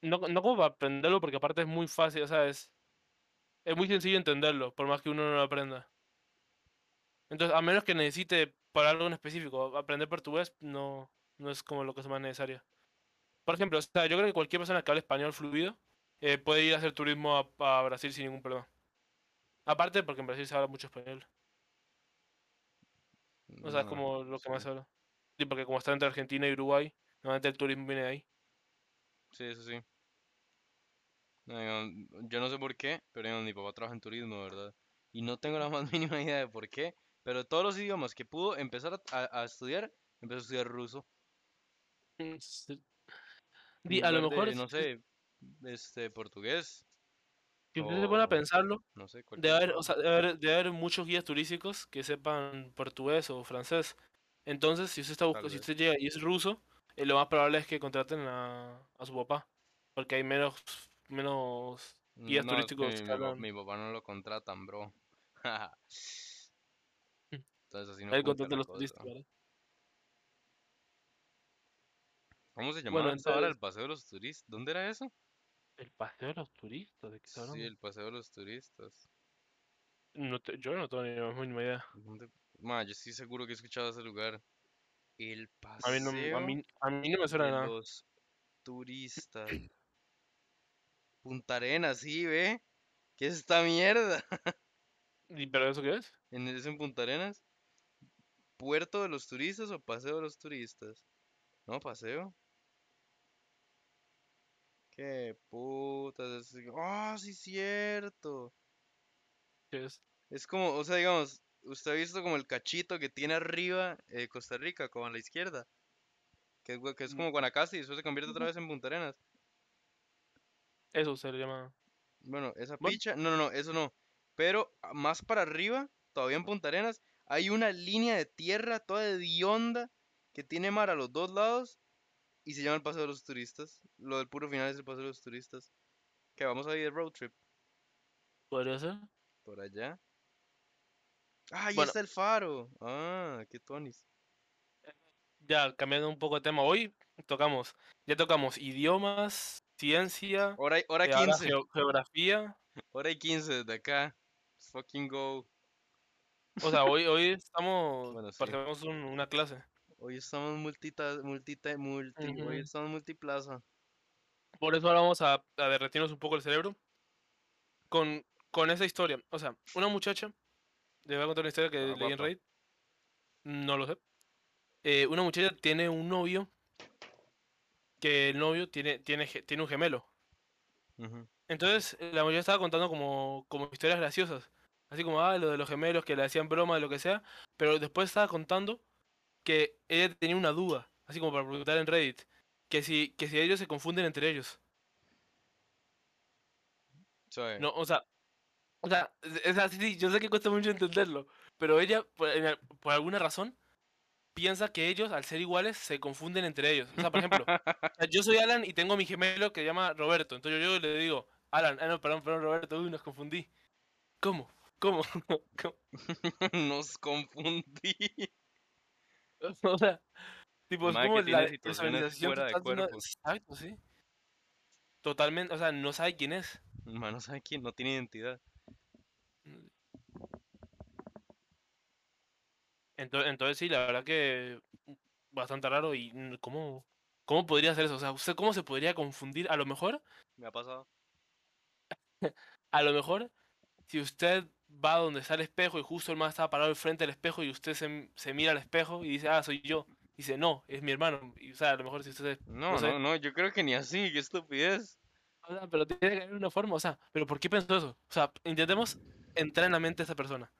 No, no como para aprenderlo, porque aparte es muy fácil, o sea, es, es muy sencillo entenderlo, por más que uno no lo aprenda. Entonces, a menos que necesite para algo en específico, aprender portugués no, no es como lo que es más necesario. Por ejemplo, o sea, yo creo que cualquier persona que hable español fluido eh, puede ir a hacer turismo a, a Brasil sin ningún problema. Aparte, porque en Brasil se habla mucho español. O sea, es No, como lo que más se habla. Sí, porque como está entre Argentina y Uruguay, normalmente el turismo viene de ahí. Sí, eso sí. No, yo no sé por qué, pero digamos, mi papá trabaja en turismo, ¿verdad? Y no tengo la más mínima idea de por qué, pero todos los idiomas que pudo empezar a, estudiar, empezó a estudiar ruso. En Di, a lo mejor, de, no sé, este, portugués, si usted se pone a pensarlo, no sé, Debe haber, o sea, debe haber, debe haber muchos guías turísticos que sepan portugués o francés. Entonces, si usted está buscando, si usted llega y es ruso, eh, lo más probable es que contraten a, a su papá. Porque hay menos, menos guías No, turísticos mi, que mi papá no lo contratan, bro. Entonces así no Él funciona contrata a la los turistas. ¿Cómo se Bueno, llamaba esa hora entonces, el paseo de los turistas? ¿Dónde era eso? el paseo de los turistas, ¿de qué está Sí, el paseo de los turistas. No te- yo no tengo ni mínima idea. ¿Dónde? Ma, yo estoy seguro que he escuchado ese lugar. El A mí no, a paseo mí, a mí no me suena de de nada. los turistas. Punta Arenas, sí, ve. ¿Qué es esta mierda? ¿Y pero eso qué es? ¿En, ¿Es en Punta Arenas? ¿Puerto de los turistas o paseo de los turistas? No, paseo. ¿Qué putas? ¡Ah, sí, cierto! ¿Qué es? Es como, o sea, digamos, usted ha visto como el cachito que tiene arriba eh, Costa Rica, como a la izquierda. Que es, gua- que es Mm, como Guanacaste y después se convierte otra vez en Punta Arenas. Eso se le llama. Bueno, esa picha, no, no, no, eso no. Pero ah, más para arriba, todavía en Punta Arenas, hay una línea de tierra toda hedionda que tiene mar a los dos lados y se llama el Paseo de los Turistas. Lo del puro final es el Paseo de los Turistas. Que vamos a ir de road trip podría ser. por allá. Ah, ahí Bueno, está el faro. Ah, qué tonis. ya cambiando un poco de tema, hoy tocamos, ya tocamos idiomas, ciencia, Hora, hora eh, ahora 15. geo- geografía. Hora y 15 desde acá. Let's fucking go. O sea, hoy, hoy estamos, Bueno, sí. parecemos un- una clase. Hoy estamos multita, multita, multi, hoy estamos multiplaza. Por eso ahora vamos a, a derretirnos un poco el cerebro con, con esa historia. O sea, una muchacha, le voy a contar una historia que Ah, leí en. Reddit, no lo sé. Eh, una muchacha tiene un novio que el novio tiene, tiene, tiene un gemelo. Entonces, la mayoría estaba contando como, como historias graciosas. Así como, ah, lo de los gemelos, que le hacían broma, de lo que sea. Pero después estaba contando que ella tenía una duda, así como para preguntar en Reddit, que si, que si ellos se confunden entre ellos. No, o sea, o sea, es así, sí, yo sé que cuesta mucho entenderlo, pero ella, por, alguna razón, piensa que ellos, al ser iguales, se confunden entre ellos. O sea, por ejemplo, yo soy Alan y tengo a mi gemelo que se llama Roberto. Entonces yo llego y le digo, Alan, ah, no, perdón, perdón, Roberto, uy, nos confundí. ¿Cómo? ¿Cómo? ¿Cómo? Nos confundí. O sea, tipo, es como la fuera de cuerpo. Exacto, sí. Totalmente, o sea, no sabe quién es. Man, no sabe quién, no tiene identidad. Entonces, entonces sí, la verdad que bastante raro y mm, ¿cómo, cómo podría hacer eso? O sea, ¿usted cómo se podría confundir? A lo mejor, Me ha pasado. a lo mejor, si usted va donde está el espejo y justo el man está parado al frente del espejo y usted se, se mira al espejo y dice, ah, soy yo. Y dice, no, es mi hermano. Y, o sea, a lo mejor si usted... No, sé. no, no, yo creo que ni así, qué estupidez. O sea, pero tiene que haber una forma, o sea, pero ¿por qué pensó eso? O sea, intentemos entrar en la mente de esa persona.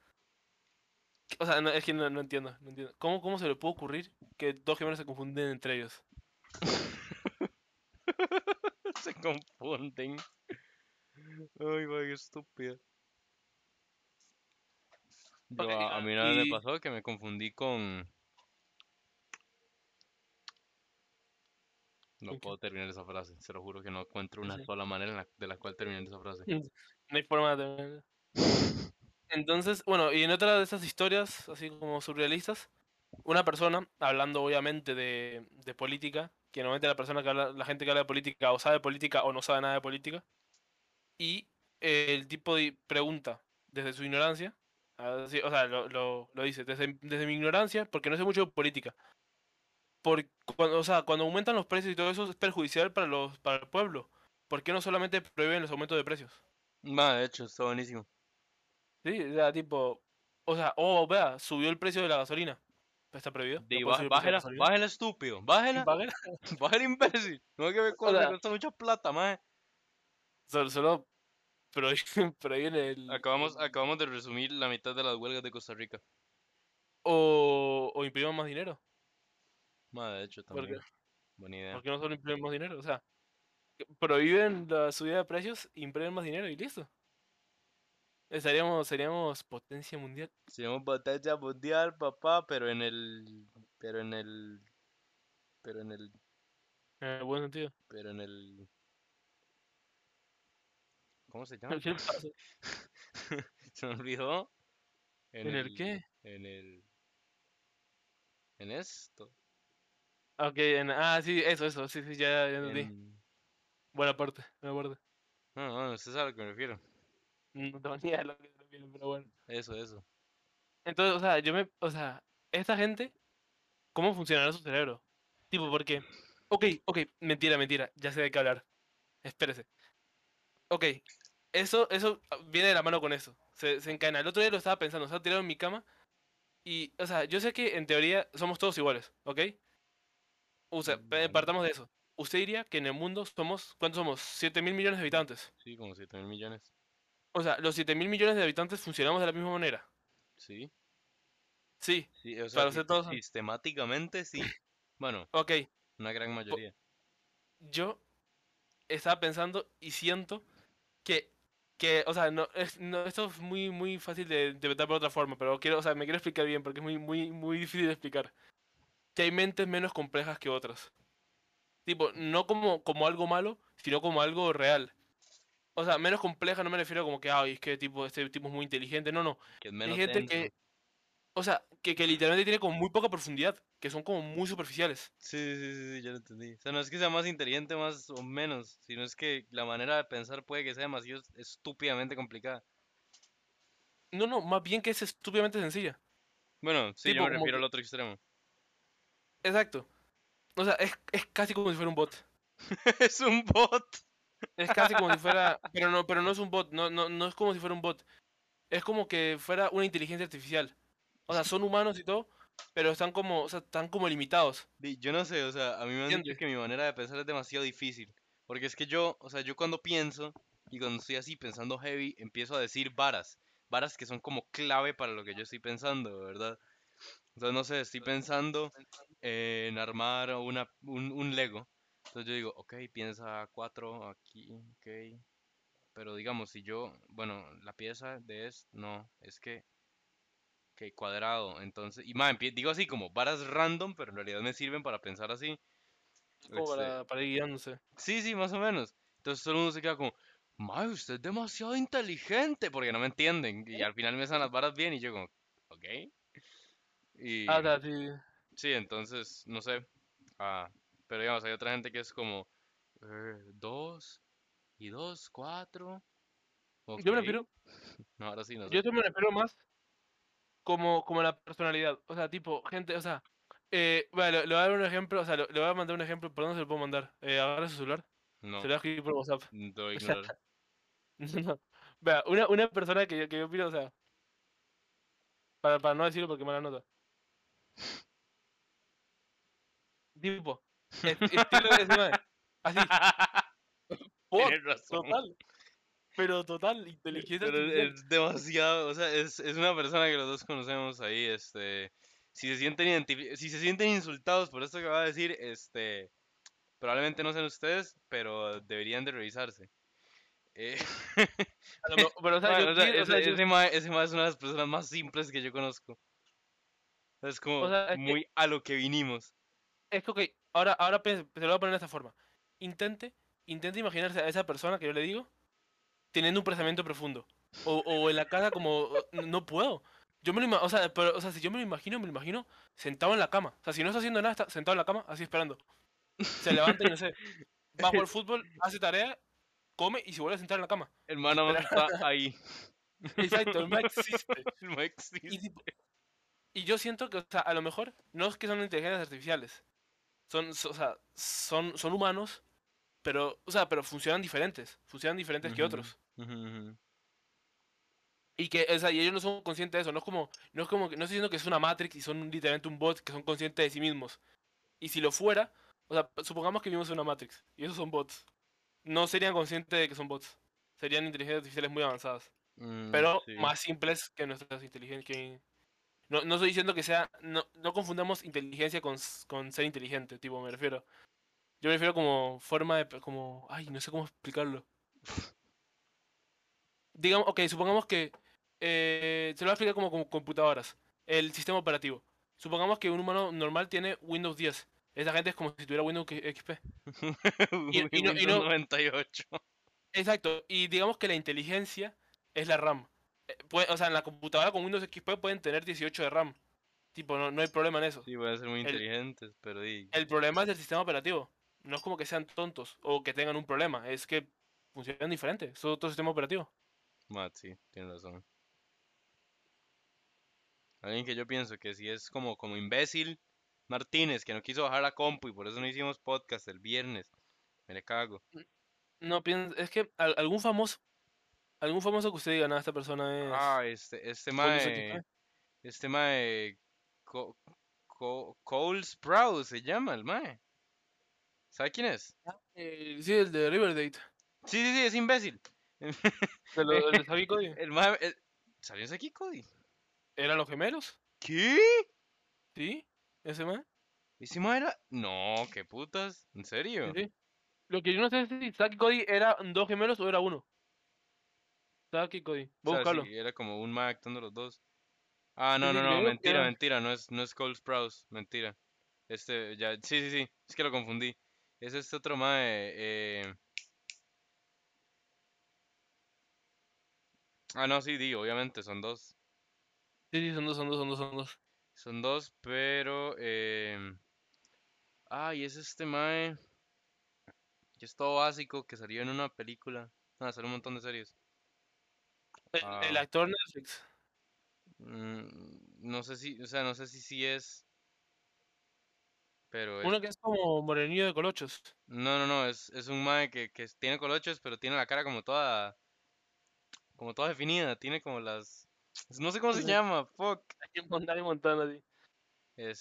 O sea, no, es que no, no entiendo, no entiendo. ¿Cómo, ¿Cómo se le puede ocurrir que dos gemelos se confunden entre ellos? Se confunden. Ay, va, qué estúpida. Yo, Ok, a, a ah, mí una vez me y- pasó que me confundí con... No ¿Con qué? puedo terminar esa frase, se lo juro que no encuentro una Sí. sola manera la- de la cual terminar esa frase. No hay forma de tener- Entonces, bueno, y en otra de esas historias, así como surrealistas, una persona, hablando obviamente de, de política, que normalmente la persona que habla, la gente que habla de política o sabe política o no sabe nada de política, y eh, el tipo di- pregunta desde su ignorancia, así, o sea, lo, lo- lo dice, desde, desde mi ignorancia, porque no sé mucho de política, por, cuando, o sea, cuando aumentan los precios y todo eso es perjudicial para, los, para el pueblo, ¿por qué no solamente prohíben los aumentos de precios? De hecho, está buenísimo. Sí, o sea, tipo, o sea, oh, vea, subió el precio de la gasolina. ¿Está prohibido? ¿No la bájela, bájela estúpido, bájela, Bájela. bájela imbécil. No es que me cuesta, sea- mucha plata. Solo, solo prohíben, prohíben el... Acabamos, el- acabamos de resumir la mitad de las huelgas de Costa Rica. O, o impriman más dinero. Ma, de hecho, también. Buena idea. ¿Por qué no solo imprimen más dinero? O sea, prohíben la subida de precios, imprimen más dinero y listo. Estaríamos, seríamos potencia mundial. Seríamos potencia mundial, papá, pero en el... Pero en el... Pero en el... En el buen sentido. Pero en el... ¿Cómo se llama? Se me olvidó. ¿En el qué? En el... En esto. Ok, en, ah, sí, eso, eso, sí, sí, ya, ya entendí. En... Buena parte, buena parte. No, no, usted sabe a lo que me refiero. No tengo ni idea de lo que se refieren, pero bueno. Eso, eso. Entonces, o sea, yo me, o sea, esta gente, ¿cómo funcionará su cerebro? Tipo, porque, ok, ok, mentira, mentira, ya sé de qué hablar. Espérese. Ok, eso, eso ah, viene de la mano con eso. Se, se encadena. El otro día lo estaba pensando, estaba tirado en mi cama y, o sea, yo sé que en teoría somos todos iguales, ¿ok? O sea, Mm, partamos de eso. ¿Usted diría que en el mundo somos, ¿cuántos somos? 7 mil millones de habitantes. Sí, como 7 mil millones. O sea, los 7 mil millones de habitantes funcionamos de la misma manera. Sí. Sí, Sí, o sea, Para usted todos- sistemáticamente sí. Bueno, ok. una gran mayoría. yo estaba pensando y siento que, que o sea, no, es- no, esto es muy, muy fácil de interpretar por otra forma, pero quiero, o sea, me quiero explicar bien porque es muy, muy, muy difícil de explicar. Que hay mentes menos complejas que otras. Tipo, no como, como algo malo, sino como algo real. O sea, menos compleja no me refiero como que, ay, es que tipo, este tipo es muy inteligente. No, no. Que es Hay menos gente denso. que, o sea, que, que literalmente tiene como muy poca profundidad, que son como muy superficiales. Sí, sí, sí, sí, ya lo entendí. O sea, no es que sea más inteligente más o menos, sino es que la manera de pensar puede que sea demasiado es- estúpidamente complicada. No, no, más bien que es estúpidamente sencilla. Bueno, sí, Tipo, yo me refiero al otro extremo. Exacto. O sea, es, es casi como si fuera un bot. es un bot. Es casi como si fuera. Pero no, pero no es un bot. No, no, no es como si fuera un bot. Es como que fuera una inteligencia artificial. O sea, son humanos y todo, pero están como, o sea, están como limitados. Yo no sé, o sea, a mí me han dicho que mi manera de pensar es demasiado difícil. Porque es que yo, o sea, yo cuando pienso y cuando estoy así pensando heavy, empiezo a decir varas. Varas que son como clave para lo que yo estoy pensando, ¿verdad? Entonces, no sé, estoy pensando en armar una, un, un Lego. Entonces yo digo, ok, piensa cuatro aquí, ok. pero digamos, si yo, bueno, la pieza de es, no, es que, cuadrado, entonces, y más, digo así como varas random, pero en realidad me sirven para pensar así. Como Este, para, para ir guiándose. Sí, sí, más o menos. Entonces todo el mundo se queda como, Mae, usted es demasiado inteligente, porque no me entienden. Y al final me salen las varas bien y yo como, ok. Y Ah, o sí. sí, entonces, no sé. Ah, pero digamos, hay otra gente que es como, eh, dos y dos, cuatro. Yo Ok. me refiero, No, ahora sí, no sé. yo me refiero más como, como la personalidad. O sea, tipo, gente, o sea, eh, vale, le, voy a dar un ejemplo, o sea, le, voy a mandar un ejemplo, ¿por dónde se lo puedo mandar? Eh, agarra su celular, No, se lo voy a escribir por WhatsApp. O sea, no. Vea, una, una persona que yo, que yo opino, o sea, para, para no decirlo porque mala nota. Tipo, est- estilo de ese Así, razón. total. Pero total, inteligencia Pero artificial. es demasiado, o sea, es, es una persona que los dos conocemos ahí, este, si se sienten identifi- si se sienten insultados por esto que va a decir, este, probablemente no sean ustedes, pero deberían de revisarse. Eh, pero, o sea, bueno, yo o sea, quiero- o sea, ese, yo- mae es una de las personas más simples que yo conozco. Es como O sea, es que- muy a lo que vinimos. Es que, ok, ahora, ahora piensa- te lo voy a poner de esta forma. Intente, intente imaginarse a esa persona que yo le digo teniendo un pensamiento profundo. O, o en la casa como, "Oh, no- puedo. Yo me lo imagino, o sea, pero, o sea, si yo me lo imagino, me lo imagino sentado en la cama. O sea, si no está haciendo nada, está sentado en la cama, así esperando. Se levanta y no sé, va por fútbol, hace tarea, come y se vuelve a sentar en la cama. El man más está ahí. Exacto, no existe. El mae existe. Y, tipo- y yo siento que, o sea, a lo mejor no es que son inteligencias artificiales. Son, so- o sea, son, son humanos, pero, o sea, pero funcionan diferentes. Funcionan diferentes que Y que, o sea, y ellos no son conscientes de eso. No es como, no es como que, no estoy diciendo que es una Matrix y son literalmente un bot que son conscientes de sí mismos. Y si lo fuera, o sea, supongamos que vivimos en una Matrix y esos son bots. No serían conscientes de que son bots. Serían inteligencias artificiales muy avanzadas. Mm, pero sí. más simples que nuestras inteligencias. Que... No, no estoy diciendo que sea. No, no confundamos inteligencia con, con ser inteligente, tipo, me refiero. Yo me refiero como forma de. como. Ay, no sé cómo explicarlo. Digamos, ok, supongamos que. eh, se lo voy a explicar como, como computadoras. El sistema operativo. Supongamos que un humano normal tiene Windows 10. Esa gente es como si tuviera Windows XP. y- y no- y no- 98. Exacto, y digamos que la inteligencia es la RAM. Eh, o sea, en la computadora con Windows XP pueden tener 18 de RAM. Tipo, no, no hay problema en eso. Sí, pueden ser muy inteligentes, pero El problema es el sistema operativo. No es como que sean tontos o que tengan un problema, es que funcionan diferente. Es otro sistema operativo. Matt, sí, tiene razón. Alguien que yo pienso que si es como, como imbécil, Martínez, que no quiso bajar la compu y por eso no hicimos podcast el viernes. Me le cago. No, es que al- algún famoso, algún famoso que usted diga, nada, esta persona es... Ah, este, este mae, este mae, Co- Co- Cole Sprouse se llama el mae. ¿Sabe quién es? Eh, sí, el de Riverdale. Sí, sí, sí, es imbécil. De lo- el de Sabi Cody. El mae, el- ¿salió ese aquí, Cody? ¿Eran los gemelos? ¿Qué? ¿Sí? ¿Ese man? ¿Ese mae era? No, qué putas, ¿en serio? Sí. Lo que yo no sé es si Zack y Cody eran dos gemelos o era uno. Zack y Cody. O Voy a sea, buscarlo. sí, era como un mae actuando los dos. Ah, no, Sí, no, no, que mentira, era- mentira, no es, no es Cole Sprouse, mentira. Este, ya, sí, sí, sí, es que lo confundí. Es este otro mae, eh... Ah, no, sí, di, obviamente, son dos. Sí, sí, son dos, son dos, son dos, son dos. Son dos, pero, eh... Ah, y es este mae... Que es todo básico, que salió en una película. Ah, salió un montón de series. El, el Ah. actor Netflix. Mm, no sé si, o sea, no sé si sí es... Pero es Uno que es como morenillo de colochos. No, no, no, es, es un mae que, que tiene colochos, pero tiene la cara como toda, como toda definida, tiene como las, no sé cómo se llama, fuck. Hay un montón, hay un montón así.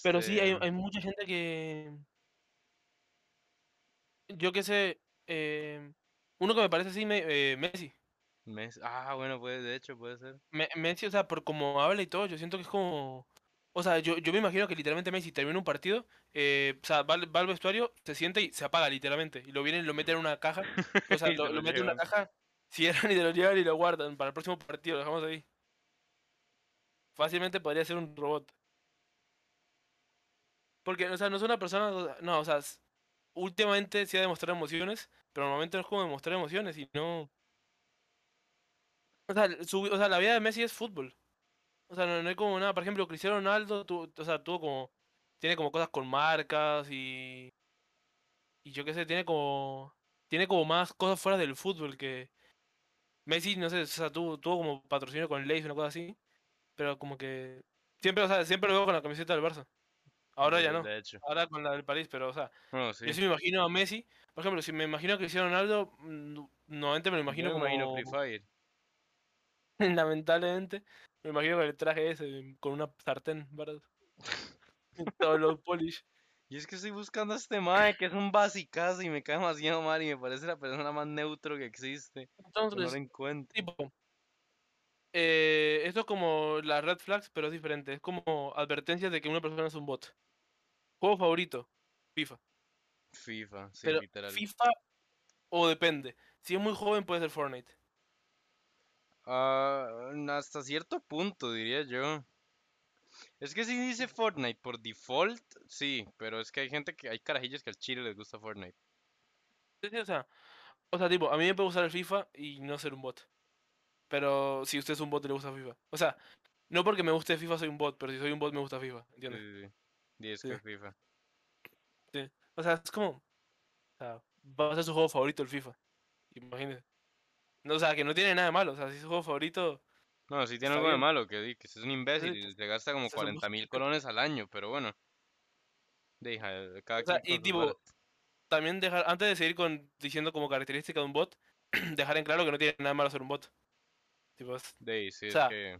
Pero sí, hay, Este, hay mucha gente que... Yo qué sé... eh, uno que me parece así, me- eh, Messi. Mes- ah, bueno, puede, de hecho, puede ser. Me- Messi, o sea, por cómo habla y todo, yo siento que es como... O sea, yo, yo me imagino que literalmente Messi termina un partido, eh, o sea, va, al- va al vestuario, se sienta y se apaga literalmente. Y lo vienen y lo meten en una caja. O sea, lo, lo meten en una caja, Si eran llevan y lo guardan para el próximo partido, lo dejamos ahí. Fácilmente podría ser un robot. Porque, o sea, no es una persona. No, o sea, últimamente sí ha demostrado emociones, pero normalmente no es como demostrar emociones y no. O sea, la vida de Messi es fútbol. O sea, no, no hay como nada. Por ejemplo, Cristiano Ronaldo, tu- o sea, tuvo como. Tiene como cosas con marcas y. Y yo qué sé, tiene como. Tiene como más cosas fuera del fútbol que. Messi, no sé, o sea, tuvo, tuvo como patrocinio con Lays, una cosa así. Pero como que. Siempre, o sea, siempre lo veo con la camiseta del Barça. Ahora ya no. de hecho. Ahora con la del París, pero, o sea, sí. yo sí me imagino a Messi. Por ejemplo, si me imagino a Cristiano Ronaldo, normalmente me lo imagino Yo me como. imagino Free Fire. Lamentablemente, me imagino con el traje ese, con una sartén, ¿verdad? Todos los polish. Y es que estoy buscando a este mae que es un basicazo y me cae demasiado mal y me parece la persona más neutro que existe. Pero no lo Entonces, encuentro. tipo, eh, esto es como las red flags, pero es diferente. Es como advertencias de que una persona es un bot. Juego favorito, FIFA. FIFA, sí, pero literal. FIFA o depende. Si es muy joven puede ser Fortnite. Ah, hasta cierto punto, diría yo. Es que si dice Fortnite por default, sí, pero es que hay gente que, hay carajillos que al chile les gusta Fortnite. Sí, sí, o sea, o sea, tipo, a mí me puede gustar el FIFA y no ser un bot. Pero si usted es un bot le gusta FIFA. O sea, no porque me guste FIFA soy un bot, pero si soy un bot me gusta FIFA, Sí, ¿entiendes? sí, sí. Y es Sí. que FIFA. Sí. O sea, es como, o sea, va a ser su juego favorito el FIFA. Imagínese. No, o sea, que no tiene nada de malo, o sea, si es su juego favorito, No, sí tiene algo de malo, que, que es un imbécil y se gasta como ese es un 40 mil colones al año, pero bueno. Deja, cada O sea, y tipo, también dejar, antes de seguir con diciendo como característica de un bot, dejar en claro que no tiene nada de malo ser un bot. Tipo, De sí, o es sea, que...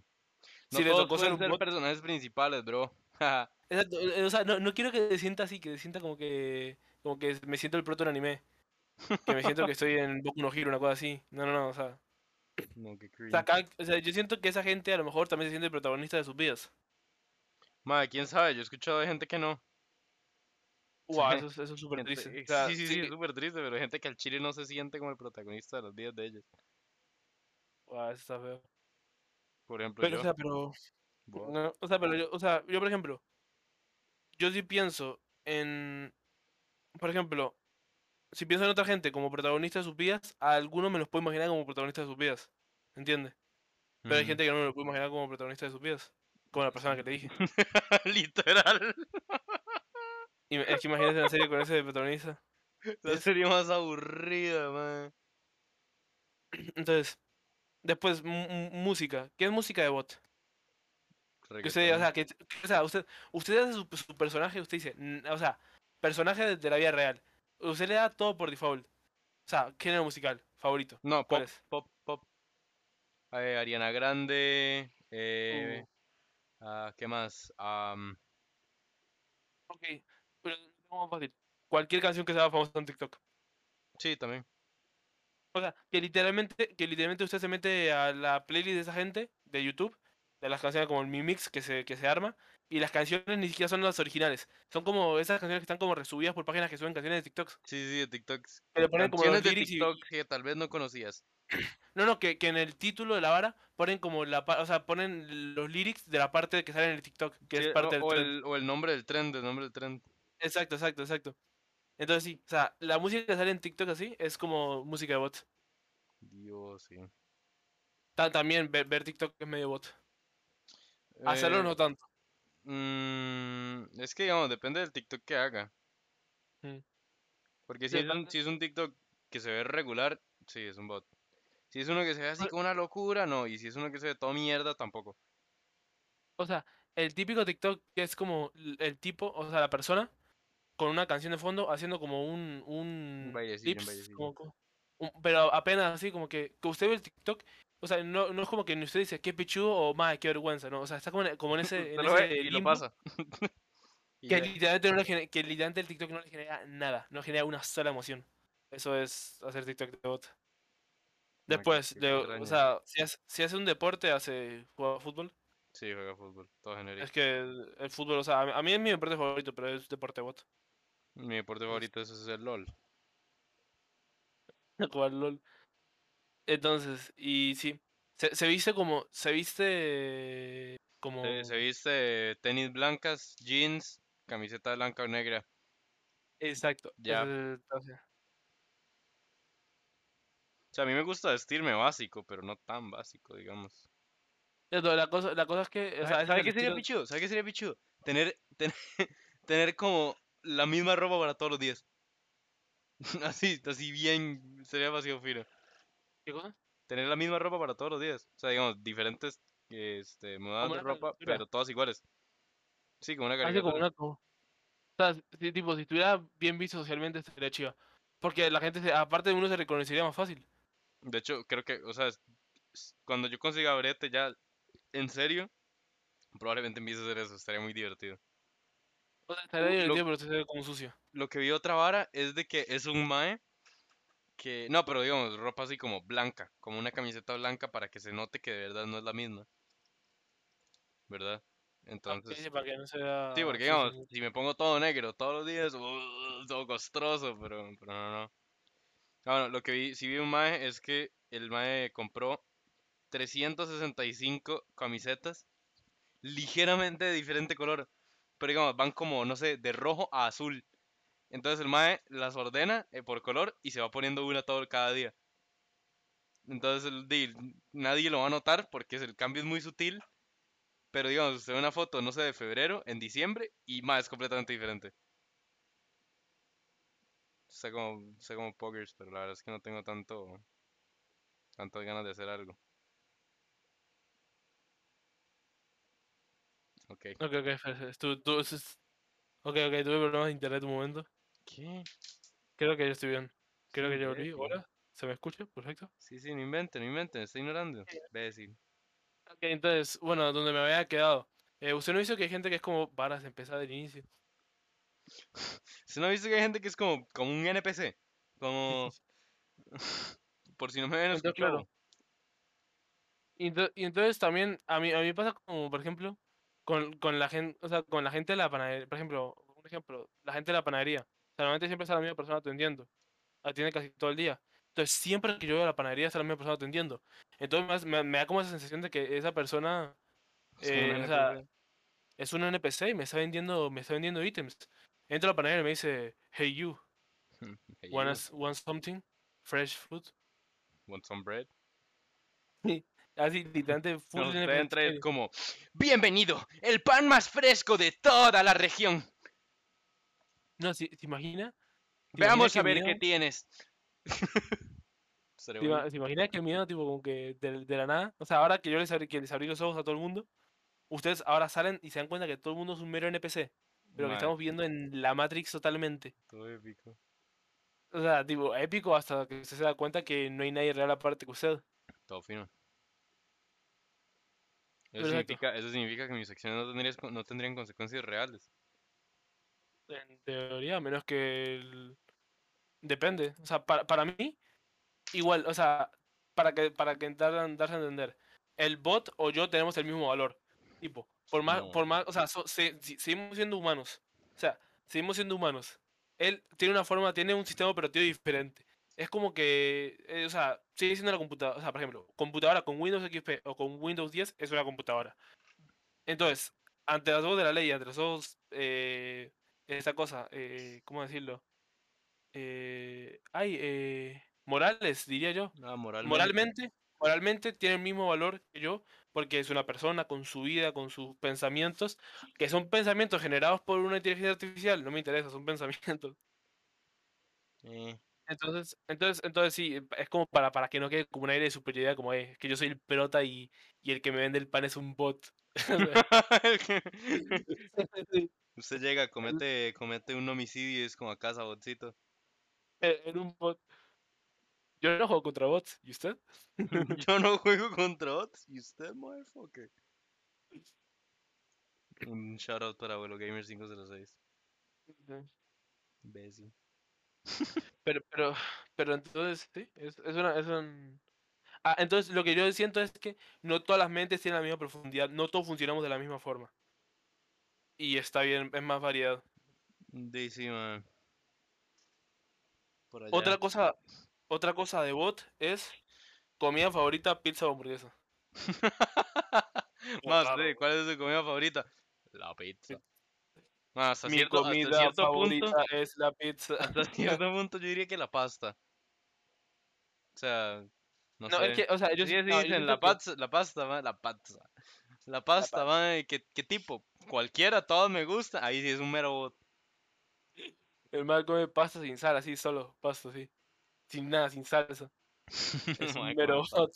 si No le todos tocó ser un ser bot, personajes principales, bro. Exacto, eh, o sea, no, no quiero que se sienta así, que se sienta como que, como que me siento el proto en anime, que me siento que estoy en Boku no Hero, una cosa así. No, no, no, o sea, no, qué o sea, cringe. cada- o sea, yo siento que esa gente a lo mejor también se siente el protagonista de sus vidas. Madre, quién sabe, yo he escuchado de gente que no. Guau, eso es eso es súper Gente- triste. eh, O sea, sí, sí, sí, sí, es súper triste, pero hay gente que al chile no se siente como el protagonista de las vidas de ellos. guau, eso está feo. Por ejemplo, Pero, o yo. sea, pero, Buah. no, o sea, pero yo, o sea, yo por ejemplo, yo sí pienso en, por ejemplo, si pienso en otra gente como protagonista de sus vidas, a algunos me los puedo imaginar como protagonista de sus vidas, ¿entiendes? Pero hay gente que no me lo puedo imaginar como protagonista de sus vidas, como la persona que te dije. Literal. Y es que imagínate en serio con ese de protagonista. La serie más aburrida, man. Entonces, después, música. ¿Qué es música de bot? Que usted, o sea, que, que- o sea, usted, usted hace su, su personaje, usted dice, "N- o sea, personaje de, de la vida real. Usted le da todo por default. O sea, género musical, favorito. No, ¿Cuál pop, pop, pop. Eh, Ariana Grande. Eh, Uh, ah, ¿qué más? Am, ok, pero fácil. Cualquier canción que sea famosa en TikTok. sí, también. O sea, que literalmente, que literalmente usted se mete a la playlist de esa gente de YouTube, de las canciones como el Mi Mix que se, que se arma, y las canciones ni siquiera son las originales. Son como esas canciones que están como resubidas por páginas que suben canciones de TikToks. Sí, sí, de TikTok. Que le ponen como los de y- TikTok que tal vez no conocías. No, no, que, que en el título de la vara ponen como la o sea, ponen los lyrics de la parte que sale en el TikTok, que Sí, es o, parte del o trend. el, o el nombre del trend, el nombre del trend. Exacto, exacto, exacto. Entonces sí, o sea, la música que sale en TikTok así es como música de bot. Dios, sí. Ta- También ver, ver TikTok es medio bot. Hacerlo Eh, no tanto. Mm, es que, digamos, depende del TikTok que haga. Porque si es, un, Depende. si es un TikTok que se ve regular, sí, es un bot. Si es uno que se ve así como una locura, no. Y si es uno que se ve todo mierda, tampoco. O sea, el típico TikTok que es como el tipo, o sea, la persona con una canción de fondo haciendo como un un bailecillo, un lips, bailecillo. como- como- un- pero apenas así como que, que usted ve el TikTok, o sea, no, no es como que ni usted dice qué pichudo o madre, qué vergüenza, ¿no? O sea, está como en, como en ese, Usted en lo ve y lo pasa. Que literalmente, no le gene- que literalmente el TikTok no le genera nada, no genera una sola emoción. Eso es hacer TikTok de bot. Después, de- o sea, si hace, si hace un deporte, hace juega fútbol. Sí, juega fútbol, todo genérico. Es que el, el fútbol, o sea, a mí, a mí es mi deporte favorito, pero es deporte bot. Mi deporte favorito es el LOL. Jugar LOL. Entonces, y sí, se, se viste como, se viste como... Se, se viste tenis blancas, jeans, camiseta blanca o negra. Exacto. Ya. entonces, O sea, a mí me gusta vestirme básico, pero no tan básico, digamos. La cosa, la cosa es que, o sea, ¿Sabe, ese sabe es qué sería pichudo? ¿Sabe qué sería pichudo? Tener, tener, tener como la misma ropa para todos los días. Así, así bien, sería demasiado fino. ¿Qué cosa? Tener la misma ropa para todos los días. O sea, digamos, diferentes este, modas de ropa, caricatura. pero todas iguales. Sí, como una Así como caricatura. una... como- O sea, si, tipo, si estuviera bien visto socialmente, estaría chiva. Porque la gente, se- aparte de uno, se reconocería más fácil. De hecho, creo que, o sea, cuando yo consiga brete ya, en serio, probablemente empiece a hacer eso, estaría muy divertido. O sea, estaría Uh, lo- divertido, pero se ve como sucio. Lo que vi otra vara es de que es un mae que, no, pero digamos, ropa así como blanca, como una camiseta blanca para que se note que de verdad no es la misma. ¿Verdad? Entonces, sí, para que no sea... sí, porque digamos, si me pongo todo negro todos los días, uh, todo costroso, pero, pero no, no. Ah, bueno, lo que vi, si vi un mae es que el mae compró 365 camisetas ligeramente de diferente color. Pero digamos, van como, no sé, de rojo a azul. Entonces el mae las ordena eh, por color y se va poniendo una todo cada día. Entonces nadie lo va a notar porque el cambio es muy sutil. Pero digamos, usted ve una foto, no sé, de febrero, en diciembre y más es completamente diferente. Sé como, sé como poggers, pero la verdad es que no tengo tanto, tantas ganas de hacer algo. Ok. Ok, ok, tú, tú, ok, ok, tuve problemas de internet un momento. ¿Qué? Creo que ya estoy bien. Creo que volví. imbécil. Hola, ¿se me escucha? Perfecto. Sí, sí, no inventen, no inventen, estoy ignorando. Imbécil. Ok, entonces, bueno, donde me había quedado. Eh, ¿usted no dice que hay gente que es como varas empezar del inicio? ¿Usted no ha visto que hay gente que es como, como un NPC? Como... Por si no me ven Entonces, claro. Y entonces también, a mí, a mí pasa como, por ejemplo, con, con la gente, o sea, con la gente de la panadería, por ejemplo, un ejemplo, la gente de la panadería. O sea, normalmente siempre está la misma persona atendiendo. Atiende casi todo el día. Entonces, siempre que yo voy a la panadería está la misma persona atendiendo. Entonces, me, me, da como esa sensación de que esa persona Es un eh, o sea, NPC. es un NPC y me está vendiendo, me está vendiendo ítems. Entro a la panadería y me dice, hey you, Hey, want, you, want something? Fresh food? want some bread? Así, literalmente, full No, NPC. entra es como, bienvenido, el pan más fresco de toda la región. No, ¿se, se imagina? ¿Te Veamos imaginas a que ver miedo? qué tienes. ¿Te, bueno. se imagina que el miedo, tipo, como que de, de la nada? O sea, ahora que yo les abrí, que les abrí los ojos a todo el mundo, ustedes ahora salen y se dan cuenta que todo el mundo es un mero NPC, pero que estamos viviendo en la Matrix totalmente. todo épico. O sea, tipo, épico hasta que usted se da cuenta que no hay nadie real aparte que usted. Todo fino. Eso significa, eso significa que mis acciones no tendrían, no tendrían consecuencias reales. En teoría, a menos que... el- Depende. O sea, para, para mí, igual, o sea, para que, para que dar- darse a entender, el bot o yo tenemos el mismo valor. Tipo, por más, por más, o sea, so- se- si- seguimos siendo humanos. O sea, seguimos siendo humanos. Él tiene una forma, tiene un sistema operativo diferente. Es como que, eh, o sea, sigue siendo la computadora. O sea, por ejemplo, computadora con Windows XP o con Windows 10 es una computadora. Entonces, ante los ojos de la ley, ante los ojos, eh, esa cosa, eh, ¿cómo decirlo? Eh, ay, eh, morales, diría yo. Ah, moralmente. Moralmente, moralmente tiene el mismo valor que yo, porque es una persona con su vida, con sus pensamientos, que son pensamientos generados por una inteligencia artificial, no me interesa, son pensamientos. Entonces, entonces, entonces sí, es como para, para que no quede como un aire de superioridad, como es que yo soy el pelota y, y el que me vende el pan es un bot. Sí, Usted llega, comete, comete un homicidio y es como a casa, botcito. e- en un bot. Yo no juego contra bots, ¿y usted? Yo no juego contra bots. ¿Y usted, motherfucker? Un shoutout para Abuelo Gamer 506. Imbécil. Pero, pero, pero entonces, sí, es, es una, es un... Ah, entonces lo que yo siento es que no todas las mentes tienen la misma profundidad, no todos funcionamos de la misma forma. Y está bien, es más variedad. Daisy, man. Por allá. Otra cosa, otra cosa de bot es comida favorita, pizza o hamburguesa. Más, sí. ¿cuál es tu comida favorita? La pizza. Ma, hasta Mi cierto, hasta comida cierto favorita punto, es la pizza. hasta cierto punto yo diría que la pasta. O sea, no, No, sé. es que, o sea, yo, Sí, sí- sí no, yo dicen la que- pasta, la pasta, la pasta. La pasta, ma, ¿qué, qué tipo? Cualquiera, todos me gusta. Ahí sí es un mero bot. El mal come pasta sin sal, así solo, pasta, así. Sin nada, sin salsa. Es un mero bot.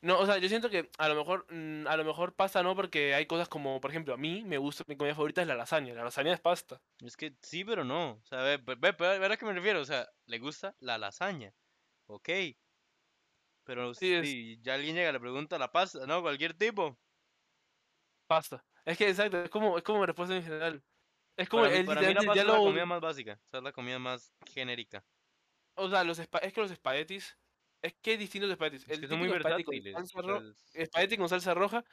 No, o sea, yo siento que a lo mejor, mm, a lo mejor pasta no, porque hay cosas como, por ejemplo, a mí me gusta, mi comida favorita es la lasaña. La lasaña es pasta. Es que sí, pero no. O sea, ve, ve- ve a qué me refiero. O sea, le gusta la lasaña. Ok. Pero Sí, si ya alguien llega y le pregunta la pasta, no, cualquier tipo. Pasta. Es que exacto, es como, es como respuesta en general. Es como Para mí, él para mí la pasta es la comida más básica. O sea, es la comida más genérica. O sea, los espa- es que los espaguetis, es que hay distintos espaguetis. Es El que son muy espagueti con versátiles. salsa o sea, ro- es- espagueti con salsa roja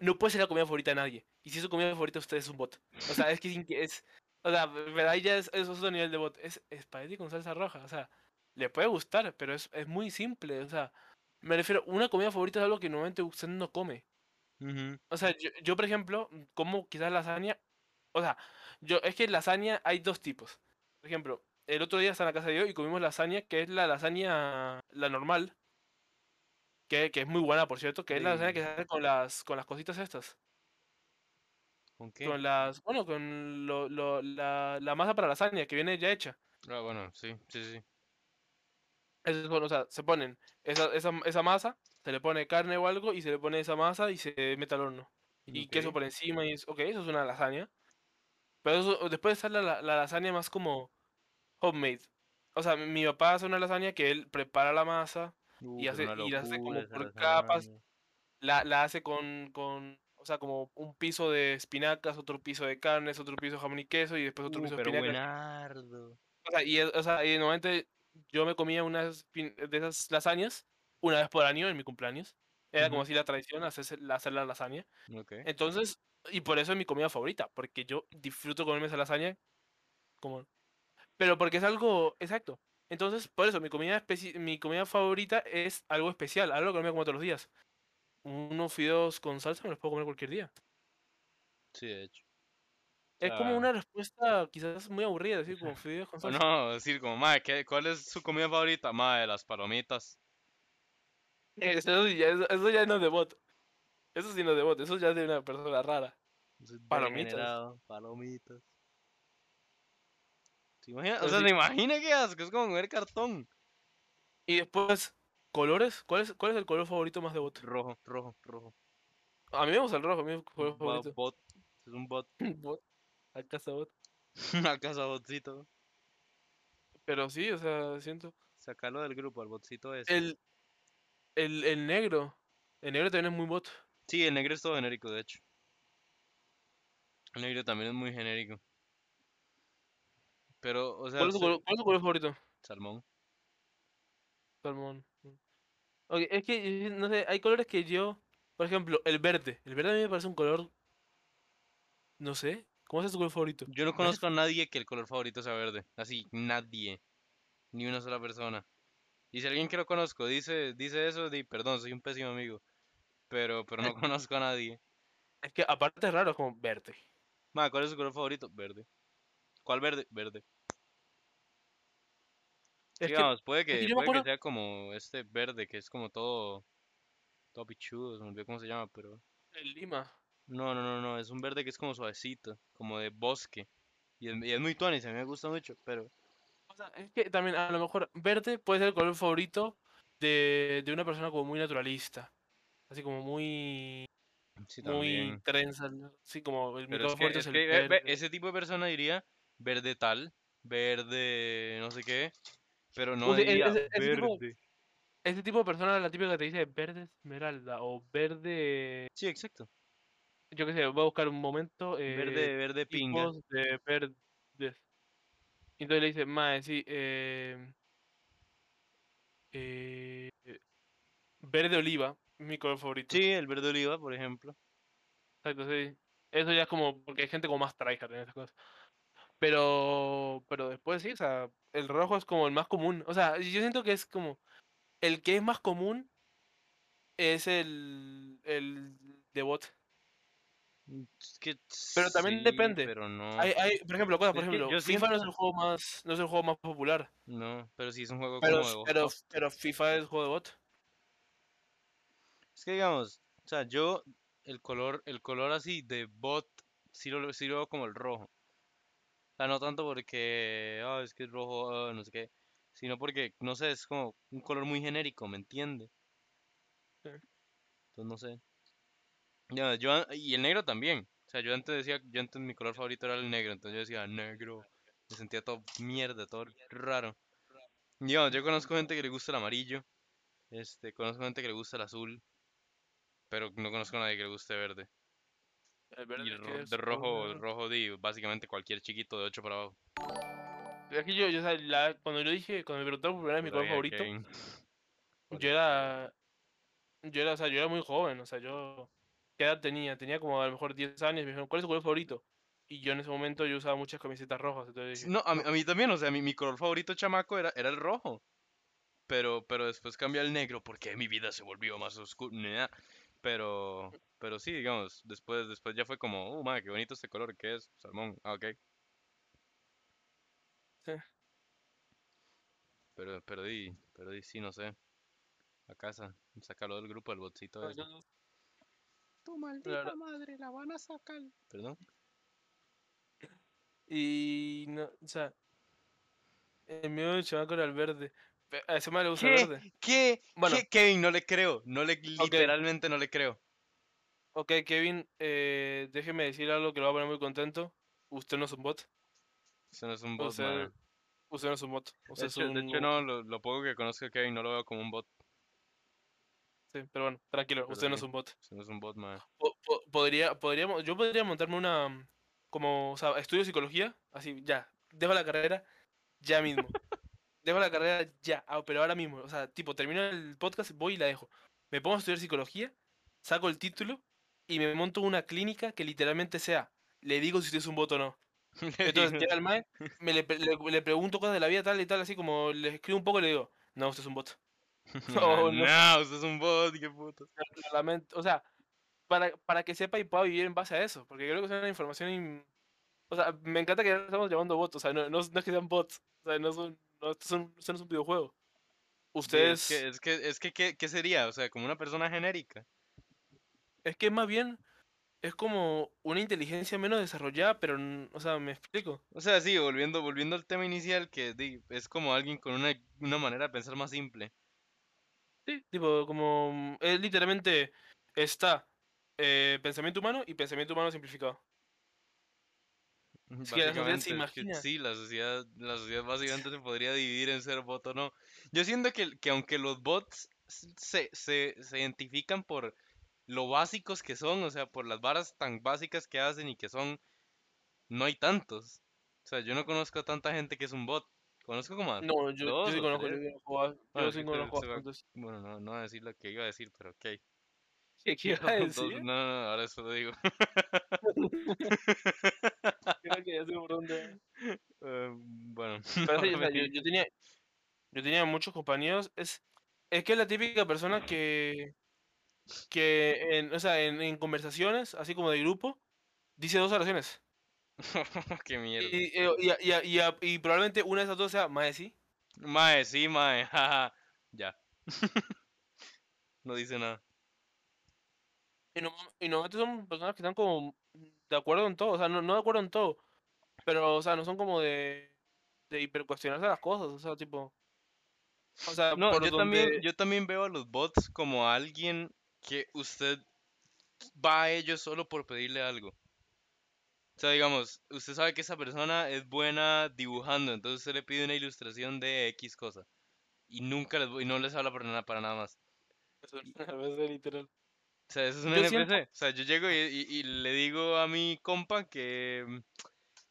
no puede ser la comida favorita de nadie. Y si es su comida favorita, usted es un bot. O sea, es que es, o sea, ahí ya es, es otro nivel de bot. Es espagueti con salsa roja. O sea, le puede gustar, pero es, es muy simple. O sea, me refiero, una comida favorita es algo que normalmente usted no come. O sea, yo, yo, por ejemplo, como quizás lasaña. O sea, yo, es que lasaña hay dos tipos. Por ejemplo, el otro día estaba en la casa de yo y comimos lasaña, que es la lasaña, la normal. Que, que es muy buena, por cierto, que es la lasaña que se hace con las, con las cositas estas. ¿Con qué? Con las, bueno, con lo, lo- la, la masa para lasaña, que viene ya hecha. Ah, bueno, sí, sí, sí. Eso es bueno, o sea, se ponen esa, esa, esa masa, se le pone carne o algo y se le pone esa masa y se mete al horno. Y queso por encima y es, ok, eso es una lasaña. Pero eso, después está la, la, la lasaña más como homemade. O sea, mi, papá hace una lasaña que él prepara la masa, Uh, y hace- y la hace como por capas. la, la hace con, con, o sea, como un piso de espinacas, otro piso de carnes, otro piso de jamón y queso y después otro Uh, piso de espinacas. buenardo. O sea, y, o sea, y normalmente yo me comía unas de esas lasañas una vez por año en mi cumpleaños. Era como así la tradición, hacerse, la- hacer la lasaña. Ok. Entonces, y por eso es mi comida favorita, porque yo disfruto comerme esa lasaña como... Pero porque es algo exacto. Entonces, por eso, mi comida, especi- mi comida favorita es algo especial, algo que no me como todos los días. Unos fideos con salsa me los puedo comer cualquier día. Sí, de hecho. Es como una respuesta quizás muy aburrida, decir como fideos con salsa. no, decir como, madre, ¿qué, ¿cuál es su comida favorita? Madre, las palomitas. Eso, sí ya, eso, eso ya no es de bot. Eso sí no es de bot, eso ya es de una persona rara. Palomitas. Palomitas. ¿Se imagina? O sea, sí. ¿se imagina qué asco? Es como comer cartón. Y después, colores. ¿Cuál es, cuál es el color favorito más de bot? Rojo, rojo, rojo. A mí me gusta el rojo, a mí es mi color favorito. bot. Es un bot. Bot. Acaso bot. Una casa botcito. Pero sí, o sea, siento. Sácalo del grupo, al botcito ese. El, el, el negro. El negro también es muy bot. Sí, el negro es todo genérico, de hecho. El negro también es muy genérico. Pero, o sea, ¿Cuál es tu color, cuál es tu color favorito? salmón. Salmón. Ok, es que, no sé, hay colores que yo. Por ejemplo, el verde. El verde a mí me parece un color. No sé. ¿Cómo es tu color favorito? Yo no conozco a nadie que el color favorito sea verde. Así, nadie. Ni una sola persona. Y si alguien que lo conozco dice, dice eso, di, perdón, soy un pésimo amigo. Pero, pero no conozco a nadie. Es que aparte es raro, es como verde. Ma, ¿cuál es su color favorito? Verde. ¿Cuál verde? Verde. Es que, Digamos, puede que, puede que sea como este verde, que es como todo, todo pichudo, se me olvidó cómo se llama, pero... el lima. No, no, no, no, es un verde que es como suavecito, como de bosque. Y es, y es muy tuanis, a mí me gusta mucho, pero... O sea, es que también a lo mejor verde puede ser el color favorito de, de una persona como muy naturalista. Así como muy, Sí, muy trenza. Sí, como el Pero es que, el que, ve, verde. ese tipo de persona diría verde tal, verde no sé qué, pero no e- diría ese- ese tipo- verde. Ese tipo de persona es la típica que te dice verde esmeralda o verde. Sí, exacto. Yo qué sé, voy a buscar un momento. eh, Verde, verde pinga. de verdes. Entonces le dice, mae, sí, eh, eh, verde oliva, mi color favorito. Sí, el verde oliva, por ejemplo. Exacto, sí. Eso ya es como, porque hay gente como más tryhard en esas cosas. Pero, pero después sí, o sea, el rojo es como el más común. O sea, yo siento que es como, el que es más común es el, el de bot. Que Pero también sí, depende. Pero no. Hay, hay, por ejemplo, cosas, por Es ejemplo, FIFA no es el juego más, no es el juego más popular. No, pero sí es un juego Pero, como de pero, bot. pero FIFA es juego de bot. Es que digamos, o sea, yo el color, el color así de bot sí lo, sí lo veo como el rojo. O sea, no tanto porque, ah, es que es rojo, ah, no sé qué, sino porque, no sé, es como un color muy genérico, ¿me entiende? Sí. Entonces no sé. Ya, yo, y el negro también. O sea, yo antes decía, yo antes mi color favorito era el negro, entonces yo decía negro. Me sentía todo mierda, todo raro. Y digamos, yo conozco gente que le gusta el amarillo. Este, conozco gente que le gusta el azul. Pero no conozco a nadie que le guste verde. El Y verde ro- es de rojo, una- rojo di básicamente cualquier chiquito de 8 para abajo. Es que yo, yo, o sea, la- cuando yo dije, cuando me preguntaron por primera vez mi color favorito, yo era, yo era, o sea, yo era muy joven, o sea, yo, ¿qué edad tenía? Tenía como a lo mejor 10 años, me dijeron, ¿cuál es tu color favorito? Y yo en ese momento yo usaba muchas camisetas rojas, entonces dije, No, a mí, a mí también, o sea, mi, mi color favorito chamaco era, era el rojo. Pero, pero después cambió al negro porque mi vida se volvió más oscura. Pero, pero sí, digamos, después, después ya fue como, oh, madre, qué bonito este color, ¿qué es? Salmón, ah, ok. Sí. Pero, pero di, pero di, sí, no sé. A casa, sácalo del grupo, el botcito ese. Tu maldita madre, la van a sacar. Perdón. Y no, o sea, el mío chamaco era el verde. A ese man le gusta verde. ¿Qué? Bueno. ¿Qué? Kevin, no le creo. No le, literalmente no le creo. Ok, Kevin, eh, déjeme decir algo que lo va a poner muy contento. Usted no es un bot. Eso no es un bot, Usted, usted no es un bot. Usted De es hecho, de un- hecho, no, lo, lo poco que conozco de Kevin no lo veo como un bot. Sí, pero bueno, tranquilo, Pero usted no es un bot. Eso no es un bot, man. Po- po- podría, podríamos, yo podría montarme una, mm, como, o sea, estudio psicología, así, ya, dejo la carrera, ya mismo. dejo la carrera ya, ah, pero ahora mismo, o sea, tipo, termino el podcast, voy y la dejo. Me pongo a estudiar psicología, saco el título y me monto una clínica que literalmente sea, le digo si usted es un bot o no. Entonces llega el mae, me le- le pregunto cosas de la vida tal y tal, así como le escribo un poco y le digo, no, usted es un bot. no, no, no. no, usted es un bot, qué puto. Lamento, o sea, para, para que sepa y pueda vivir en base a eso, porque creo que es una información... in- O sea, me encanta que ya estamos llamando bots, o sea, no, no, no es que sean bots, o sea, no son, no, esto, son, esto no es un videojuego. Sí, Ustedes... Es que, es que, es que, ¿qué, qué sería? O sea, como una persona genérica. Es que más bien es como una inteligencia menos desarrollada, pero, o sea, me explico. O sea, sí, volviendo, volviendo al tema inicial, que es como alguien con una, una manera de pensar más simple. Sí, tipo, como... Es literalmente está eh, pensamiento humano y pensamiento humano simplificado. La sociedad se imagina. sí, la sociedad, la sociedad básicamente se podría dividir en ser bot o no. Yo siento que, que aunque los bots se, se, se identifican por lo básicos que son, o sea, por las varas tan básicas que hacen y que son, no hay tantos. O sea, yo no conozco a tanta gente que es un bot. Conozco como a No, yo, yo sí conozco, yo, tres. conozco a- yo Bueno, sí conozco se- se va-. Bueno, no, no voy a decir lo que iba a decir, pero ok. ¿Qué, qué iba a Dos- decir? no, no, no, ahora eso lo digo. Creo que ya sé por dónde. Eh, bueno, Pero sí, no o sea, me yo, yo tenía, yo tenía muchos compañeros. Es, es que es la típica persona que, que en, o sea, en, en conversaciones, así como de grupo, dice dos oraciones. Qué mierda. Y, eh, y, y, probablemente una de esas dos sea mae, sí. Mae, sí, mae. Ya. No dice nada. Y, no, y normalmente son personas que están como de acuerdo en todo. O sea, no, no de acuerdo en todo. Pero, o sea, no son como de, de hipercuestionarse las cosas. O sea, tipo. O sea, No, por yo también, donde- yo también veo a los bots como a alguien que usted va a ellos solo por pedirle algo. O sea, digamos, usted sabe que esa persona es buena dibujando, entonces usted le pide una ilustración de X cosa. Y nunca les, y no les habla para nada, para nada más. A veces literal. O sea, eso es un Yo NPC. siento- O sea, yo llego y, y- y le digo a mi compa que mm,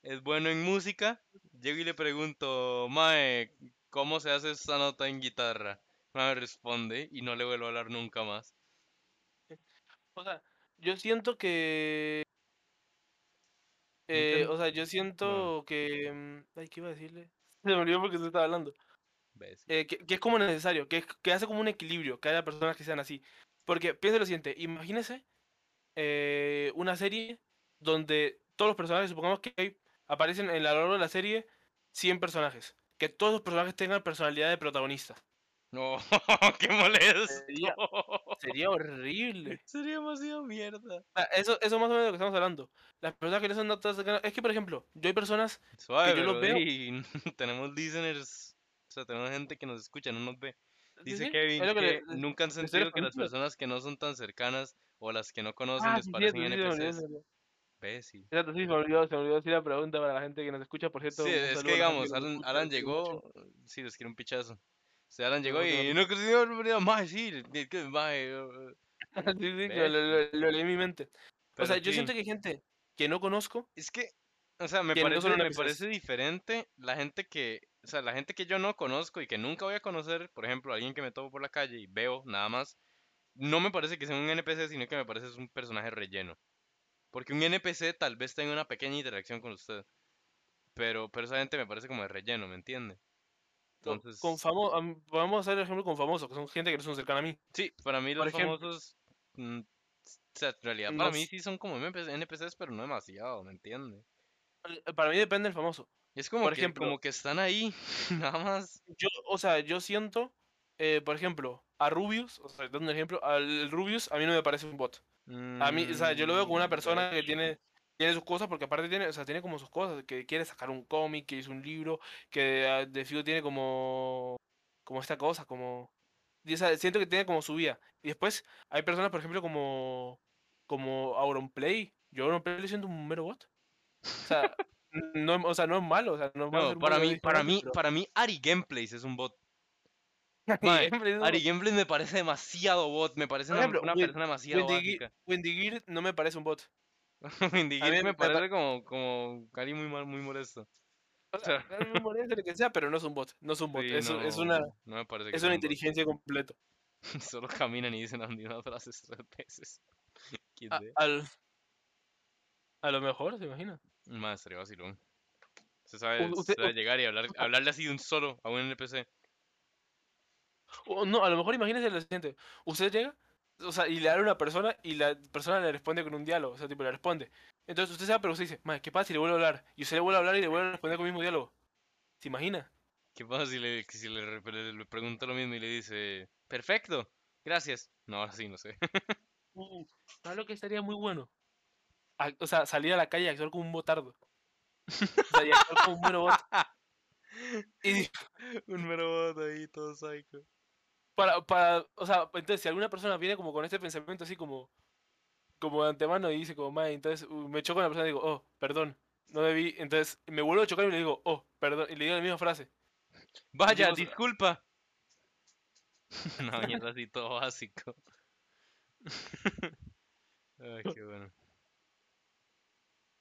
es bueno en música. Llego y le pregunto, Mae, ¿cómo se hace esta nota en guitarra? Mae me responde y no le vuelvo a hablar nunca más. O sea, yo siento que. Eh, o sea, yo siento que. mm, Ay, ¿qué iba a decirle? Se me olvidó porque se estaba hablando. Eh, que, que es como necesario, que, que hace como un equilibrio, que haya personas que sean así. Porque piensa lo siguiente, imagínese eh, una serie donde todos los personajes, supongamos que hay- aparecen en la largo de la serie 100 personajes, que todos los personajes tengan personalidad de protagonista. No, qué molesto. Sería- Sería horrible. Sería demasiado mierda. Eso, eso más o menos de lo que estamos hablando. Las personas que no son tan cercanas- Es que, por ejemplo, yo hay personas Suave, yo los veo- di, tenemos listeners, o sea, tenemos gente que nos escucha, no nos ve. Dice sí, Kevin que, que le- nunca han sentido que las personas que no son tan cercanas o las que no conocen Ah, les sí, parecen sí, NPCs. Exacto, sí, se me olvidó, se me olvidó decir la pregunta para la gente que nos escucha, por cierto. Sí, es que digamos, Alan, Alan llegó, sí, les quiero un pichazo. O sea, Alan llegó No, y no. no creo más, sí, es que mae, eh, que lo, leí en mi mente. O sea, yo siento que hay gente que no conozco, Es que, o sea, me que no parece, me parece diferente la gente que, o sea, la gente que yo no conozco y que nunca voy a conocer, por ejemplo, alguien que me topo por la calle y veo nada más, no me parece que sea un NPC, sino que me parece es un personaje relleno. Porque un NPC tal vez tenga una pequeña interacción con usted, pero, pero esa gente me parece como de relleno, ¿me entiende? Entonces, con famo- am- podemos hacer el ejemplo con famosos, que son gente que no son cercana a mí. sí, para mí por los ejemplo, famosos, mm, o sea, en realidad para mí sí son como NPC NPCs, pero no demasiado, ¿me entiende? eh, Para mí depende del famoso. Es como Por que, ejemplo- como que están ahí, nada más. Yo, o sea, yo siento, eh, por ejemplo, a Rubius, o sea, dando un ejemplo, al Rubius a mí no me parece un bot. A mí, o sea, yo lo veo como una persona que tiene, tiene sus cosas, porque aparte tiene, o sea, tiene como sus cosas, que quiere sacar un cómic, que hizo un libro, que ah, de tiene como, como esta cosa, como, y, siento que tiene como su vida. Y después hay personas, por ejemplo, como, como Auronplay. Yo Auronplay le siento un mero bot. O sea, no, es- o sea, no es malo, o sea, no es malo No, para mí, para mí, pero- para mí, Ari Gameplays es un bot. Ari Gameplays Ari me parece demasiado bot, me parece una, ejemplo, una Wen- persona demasiado Wendy. Wendy Gear no me parece un bot. Gear me me pa- parece como, como Ari muy, mal- muy molesto. O sea, muy molesto, lo que sea, pero no es un bot, no es un bot, Sí, es, no, una, no me parece que es una un bot. inteligencia completa. Solo caminan y dicen las mismas frases tres veces. ¿Quién A, sé? al, a lo mejor, ¿se imagina? Más estaría vacilón. Se sabe, se usted- sabe llegar y hablar, hablarle así de un solo a un NPC. No, a lo mejor imagínese lo siguiente. Usted llega, o sea, y le habla a una persona y la persona le responde con un diálogo, o sea, tipo, le responde. Entonces usted sabe, pero usted dice, madre, ¿qué pasa si le vuelvo a hablar? Y usted le vuelve a hablar y le vuelve a responder con el mismo diálogo. ¿Se imagina? ¿Qué pasa si le, si le, re- le- le pregunta lo mismo y le dice, perfecto, gracias? No, ahora sí, no sé. Uh, ¿sabes lo que estaría muy bueno? A- o sea, salir a la calle y actuar como un botardo. O sea, y actuar como un mero bot. Y un mero bot ahí, todo psycho. Para, para, o sea, entonces si alguna persona viene como con este pensamiento así como, como de antemano y dice como, madre, entonces uh, me choco con la persona y digo, oh, perdón, no debí, entonces me vuelvo a chocar y le digo, oh, perdón, y le digo la misma frase. Vaya, disculpa. Una mierda así todo básico. Ay, qué bueno.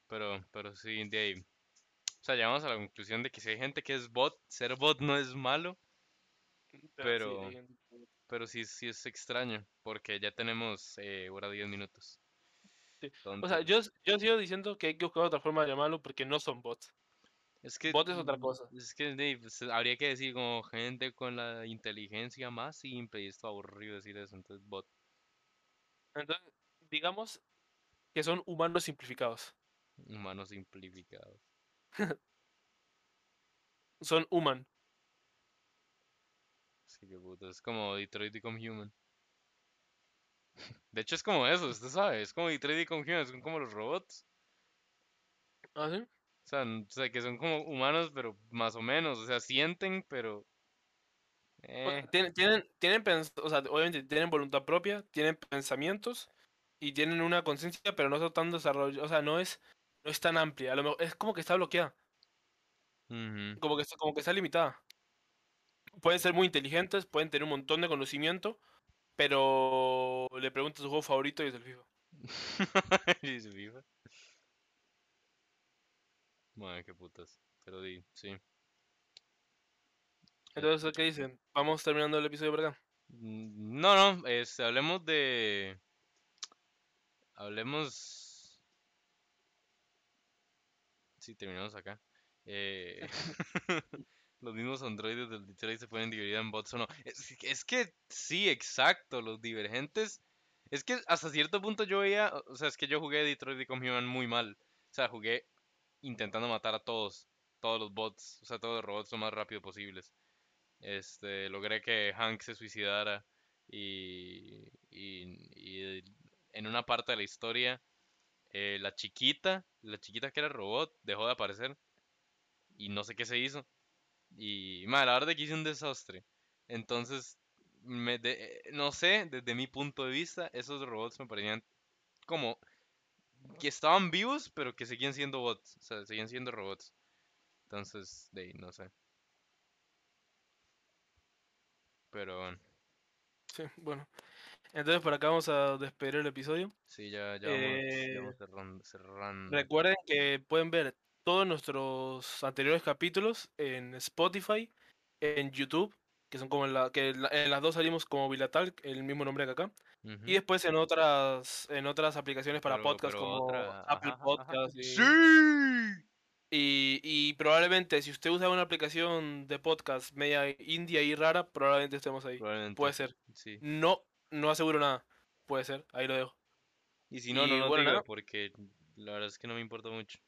Pero, pero sí, de ahí. O sea, llegamos a la conclusión de que si hay gente que es bot, ser bot no es malo, Pero- pero sí, sí es extraño, porque ya tenemos eh, hora 10 minutos. Sí. O sea, yo, yo sigo diciendo que hay que buscar otra forma de llamarlo porque no son bots. es que, bot es otra mm, cosa. Es que pues, habría que decir como gente con la inteligencia más simple y esto aburrido decir eso, entonces bot. Entonces, digamos que son humanos simplificados. Humanos simplificados. Son human. Sí, qué puto. Es como Detroit Become Human. De hecho, es como eso, usted sabe. Es como Detroit Become Human, son como los robots. ¿Ah, sí? O sea, n- o sea, que son como humanos, pero más o menos. O sea, sienten, pero. Eh, Tienen, tienen, tienen o sea, obviamente tienen voluntad propia, tienen pensamientos y tienen una conciencia, pero no está tan desarrollada, o sea, no es, no es tan amplia, a lo mejor, es como que está bloqueada, como que, como que está limitada. Pueden ser muy inteligentes, pueden tener un montón de conocimiento, pero le preguntas su juego favorito y es el FIFA. Y su FIFA. Madre, qué putas. Pero di, sí. Entonces, ¿qué dicen? Vamos terminando el episodio por acá. Mm, No, no, este, hablemos de. Hablemos. Sí, terminamos acá. Eh, los mismos androides del Detroit se pueden dividir en bots o no. Es, es que sí, exacto, los divergentes. Es que hasta cierto punto yo veía, o sea, es que yo jugué Detroit Become Human muy mal. O sea, jugué intentando matar a todos, todos los bots, o sea, todos los robots lo más rápido posibles. Este, logré que Hank se suicidara y, y, y en una parte de la historia eh, la chiquita, la chiquita que era robot, dejó de aparecer y no sé qué se hizo. Y, madre, la verdad que hice un desastre. Entonces, me de- no sé, desde mi punto de vista, esos robots me parecían como que estaban vivos, pero que seguían siendo bots, o sea, seguían siendo robots. Entonces, de ahí, no sé. Pero bueno, Sí, bueno. Entonces por acá vamos a despedir el episodio. sí, ya, ya vamos, ya Eh, vamos cerrando. cerrando. Recuerden que pueden ver todos nuestros anteriores capítulos en Spotify, en YouTube, que son como en, la, que en la- en las dos salimos como Bilatal, el mismo nombre que acá. Y después en otras, en otras aplicaciones para Pero- podcast pero como otra- Apple ajá, ajá, ajá. Podcast y, ¡Sí! y, y probablemente si usted usa una aplicación de podcast media india y rara, probablemente estemos ahí. Probablemente, Puede ser. Sí. No, no aseguro nada. Puede ser, ahí lo dejo. Y si no, no Y nos bueno, nada. porque la verdad es que no me importa mucho.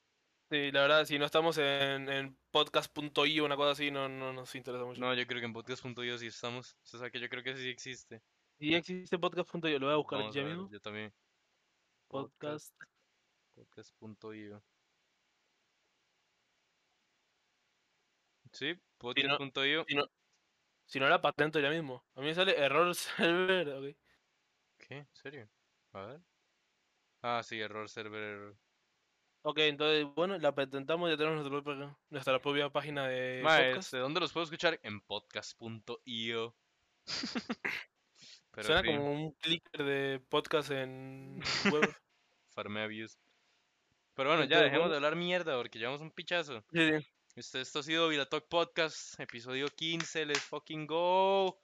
Sí, la verdad, si no estamos en, en podcast.io una cosa así, no, no nos interesa mucho. No, yo creo que en podcast.io sí estamos. O sea, que yo creo que sí existe. Si existe podcast.io, lo voy a buscar Vamos a ya ver, mismo. yo también. Podcast. Podcast.io. Sí, podcast.io. Si no, si no la patento ya mismo. A mí me sale error server. ok. ¿Qué? ¿En serio? A ver. Ah, sí, error server. Ok, entonces, bueno, la patentamos, ya tenemos nuestra propia, nuestra propia página de Mae, podcast. este, ¿dónde los puedo escuchar? En podcast.io. Suena como un clicker de podcast en web. farmea views. Pero bueno, ya dejemos bueno. de hablar mierda porque llevamos un pichazo. Sí, sí. Este, esto ha sido Vilatalk Podcast, episodio 15, let's fucking go.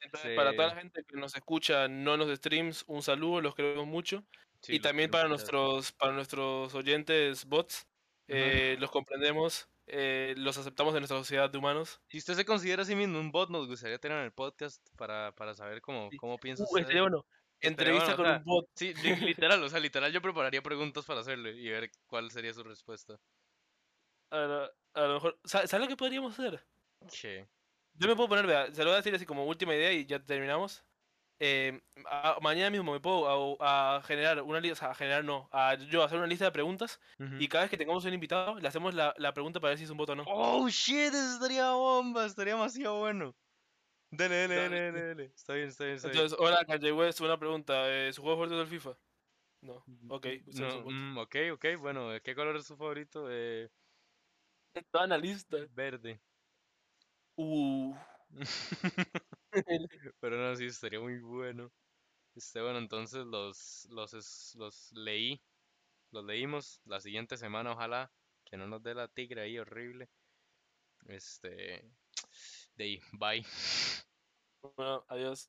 Entonces, para toda la gente que nos escucha, no en los streams, un saludo, los queremos mucho. Sí, y también para nuestros, para nuestros oyentes bots, eh, los comprendemos, eh, los aceptamos en nuestra sociedad de humanos. Si usted se considera a sí mismo un bot, nos gustaría tener en el podcast para, para saber cómo, Sí. cómo piensa Uh, usted. bueno. Entrevista bueno, o con sea, un bot. Sí, li- literal, o sea, literal yo prepararía preguntas para hacerle y ver cuál sería su respuesta. A lo, a lo mejor. ¿Sabes lo que podríamos hacer? ¿Qué? Yo me puedo poner, vea, se lo voy a decir así como última idea y ya terminamos. Eh, a- mañana mismo me puedo a, a generar una lista, o sea, a generar no, a yo hacer una lista de preguntas y cada vez que tengamos un invitado le hacemos la, la pregunta para ver si es un bot o no. Oh shit, eso estaría bomba, estaría demasiado bueno. Dale, dale, dale, Dale. dale, dale. Está bien, está bien, está bien. Entonces, hola, Kanye West, una pregunta. eh, ¿Su juego favorito es el FIFA? No, ok. usted no es No, mm, ok, ok, bueno, ¿qué color es su favorito? Eh, Toda la lista. verde. Uh. Pero no, sí, estaría muy bueno. Este, bueno, entonces los, los, es- los leí, los leímos la siguiente semana, ojalá que no nos dé la tigre ahí horrible. Este, de ahí, bye. Bueno, adiós.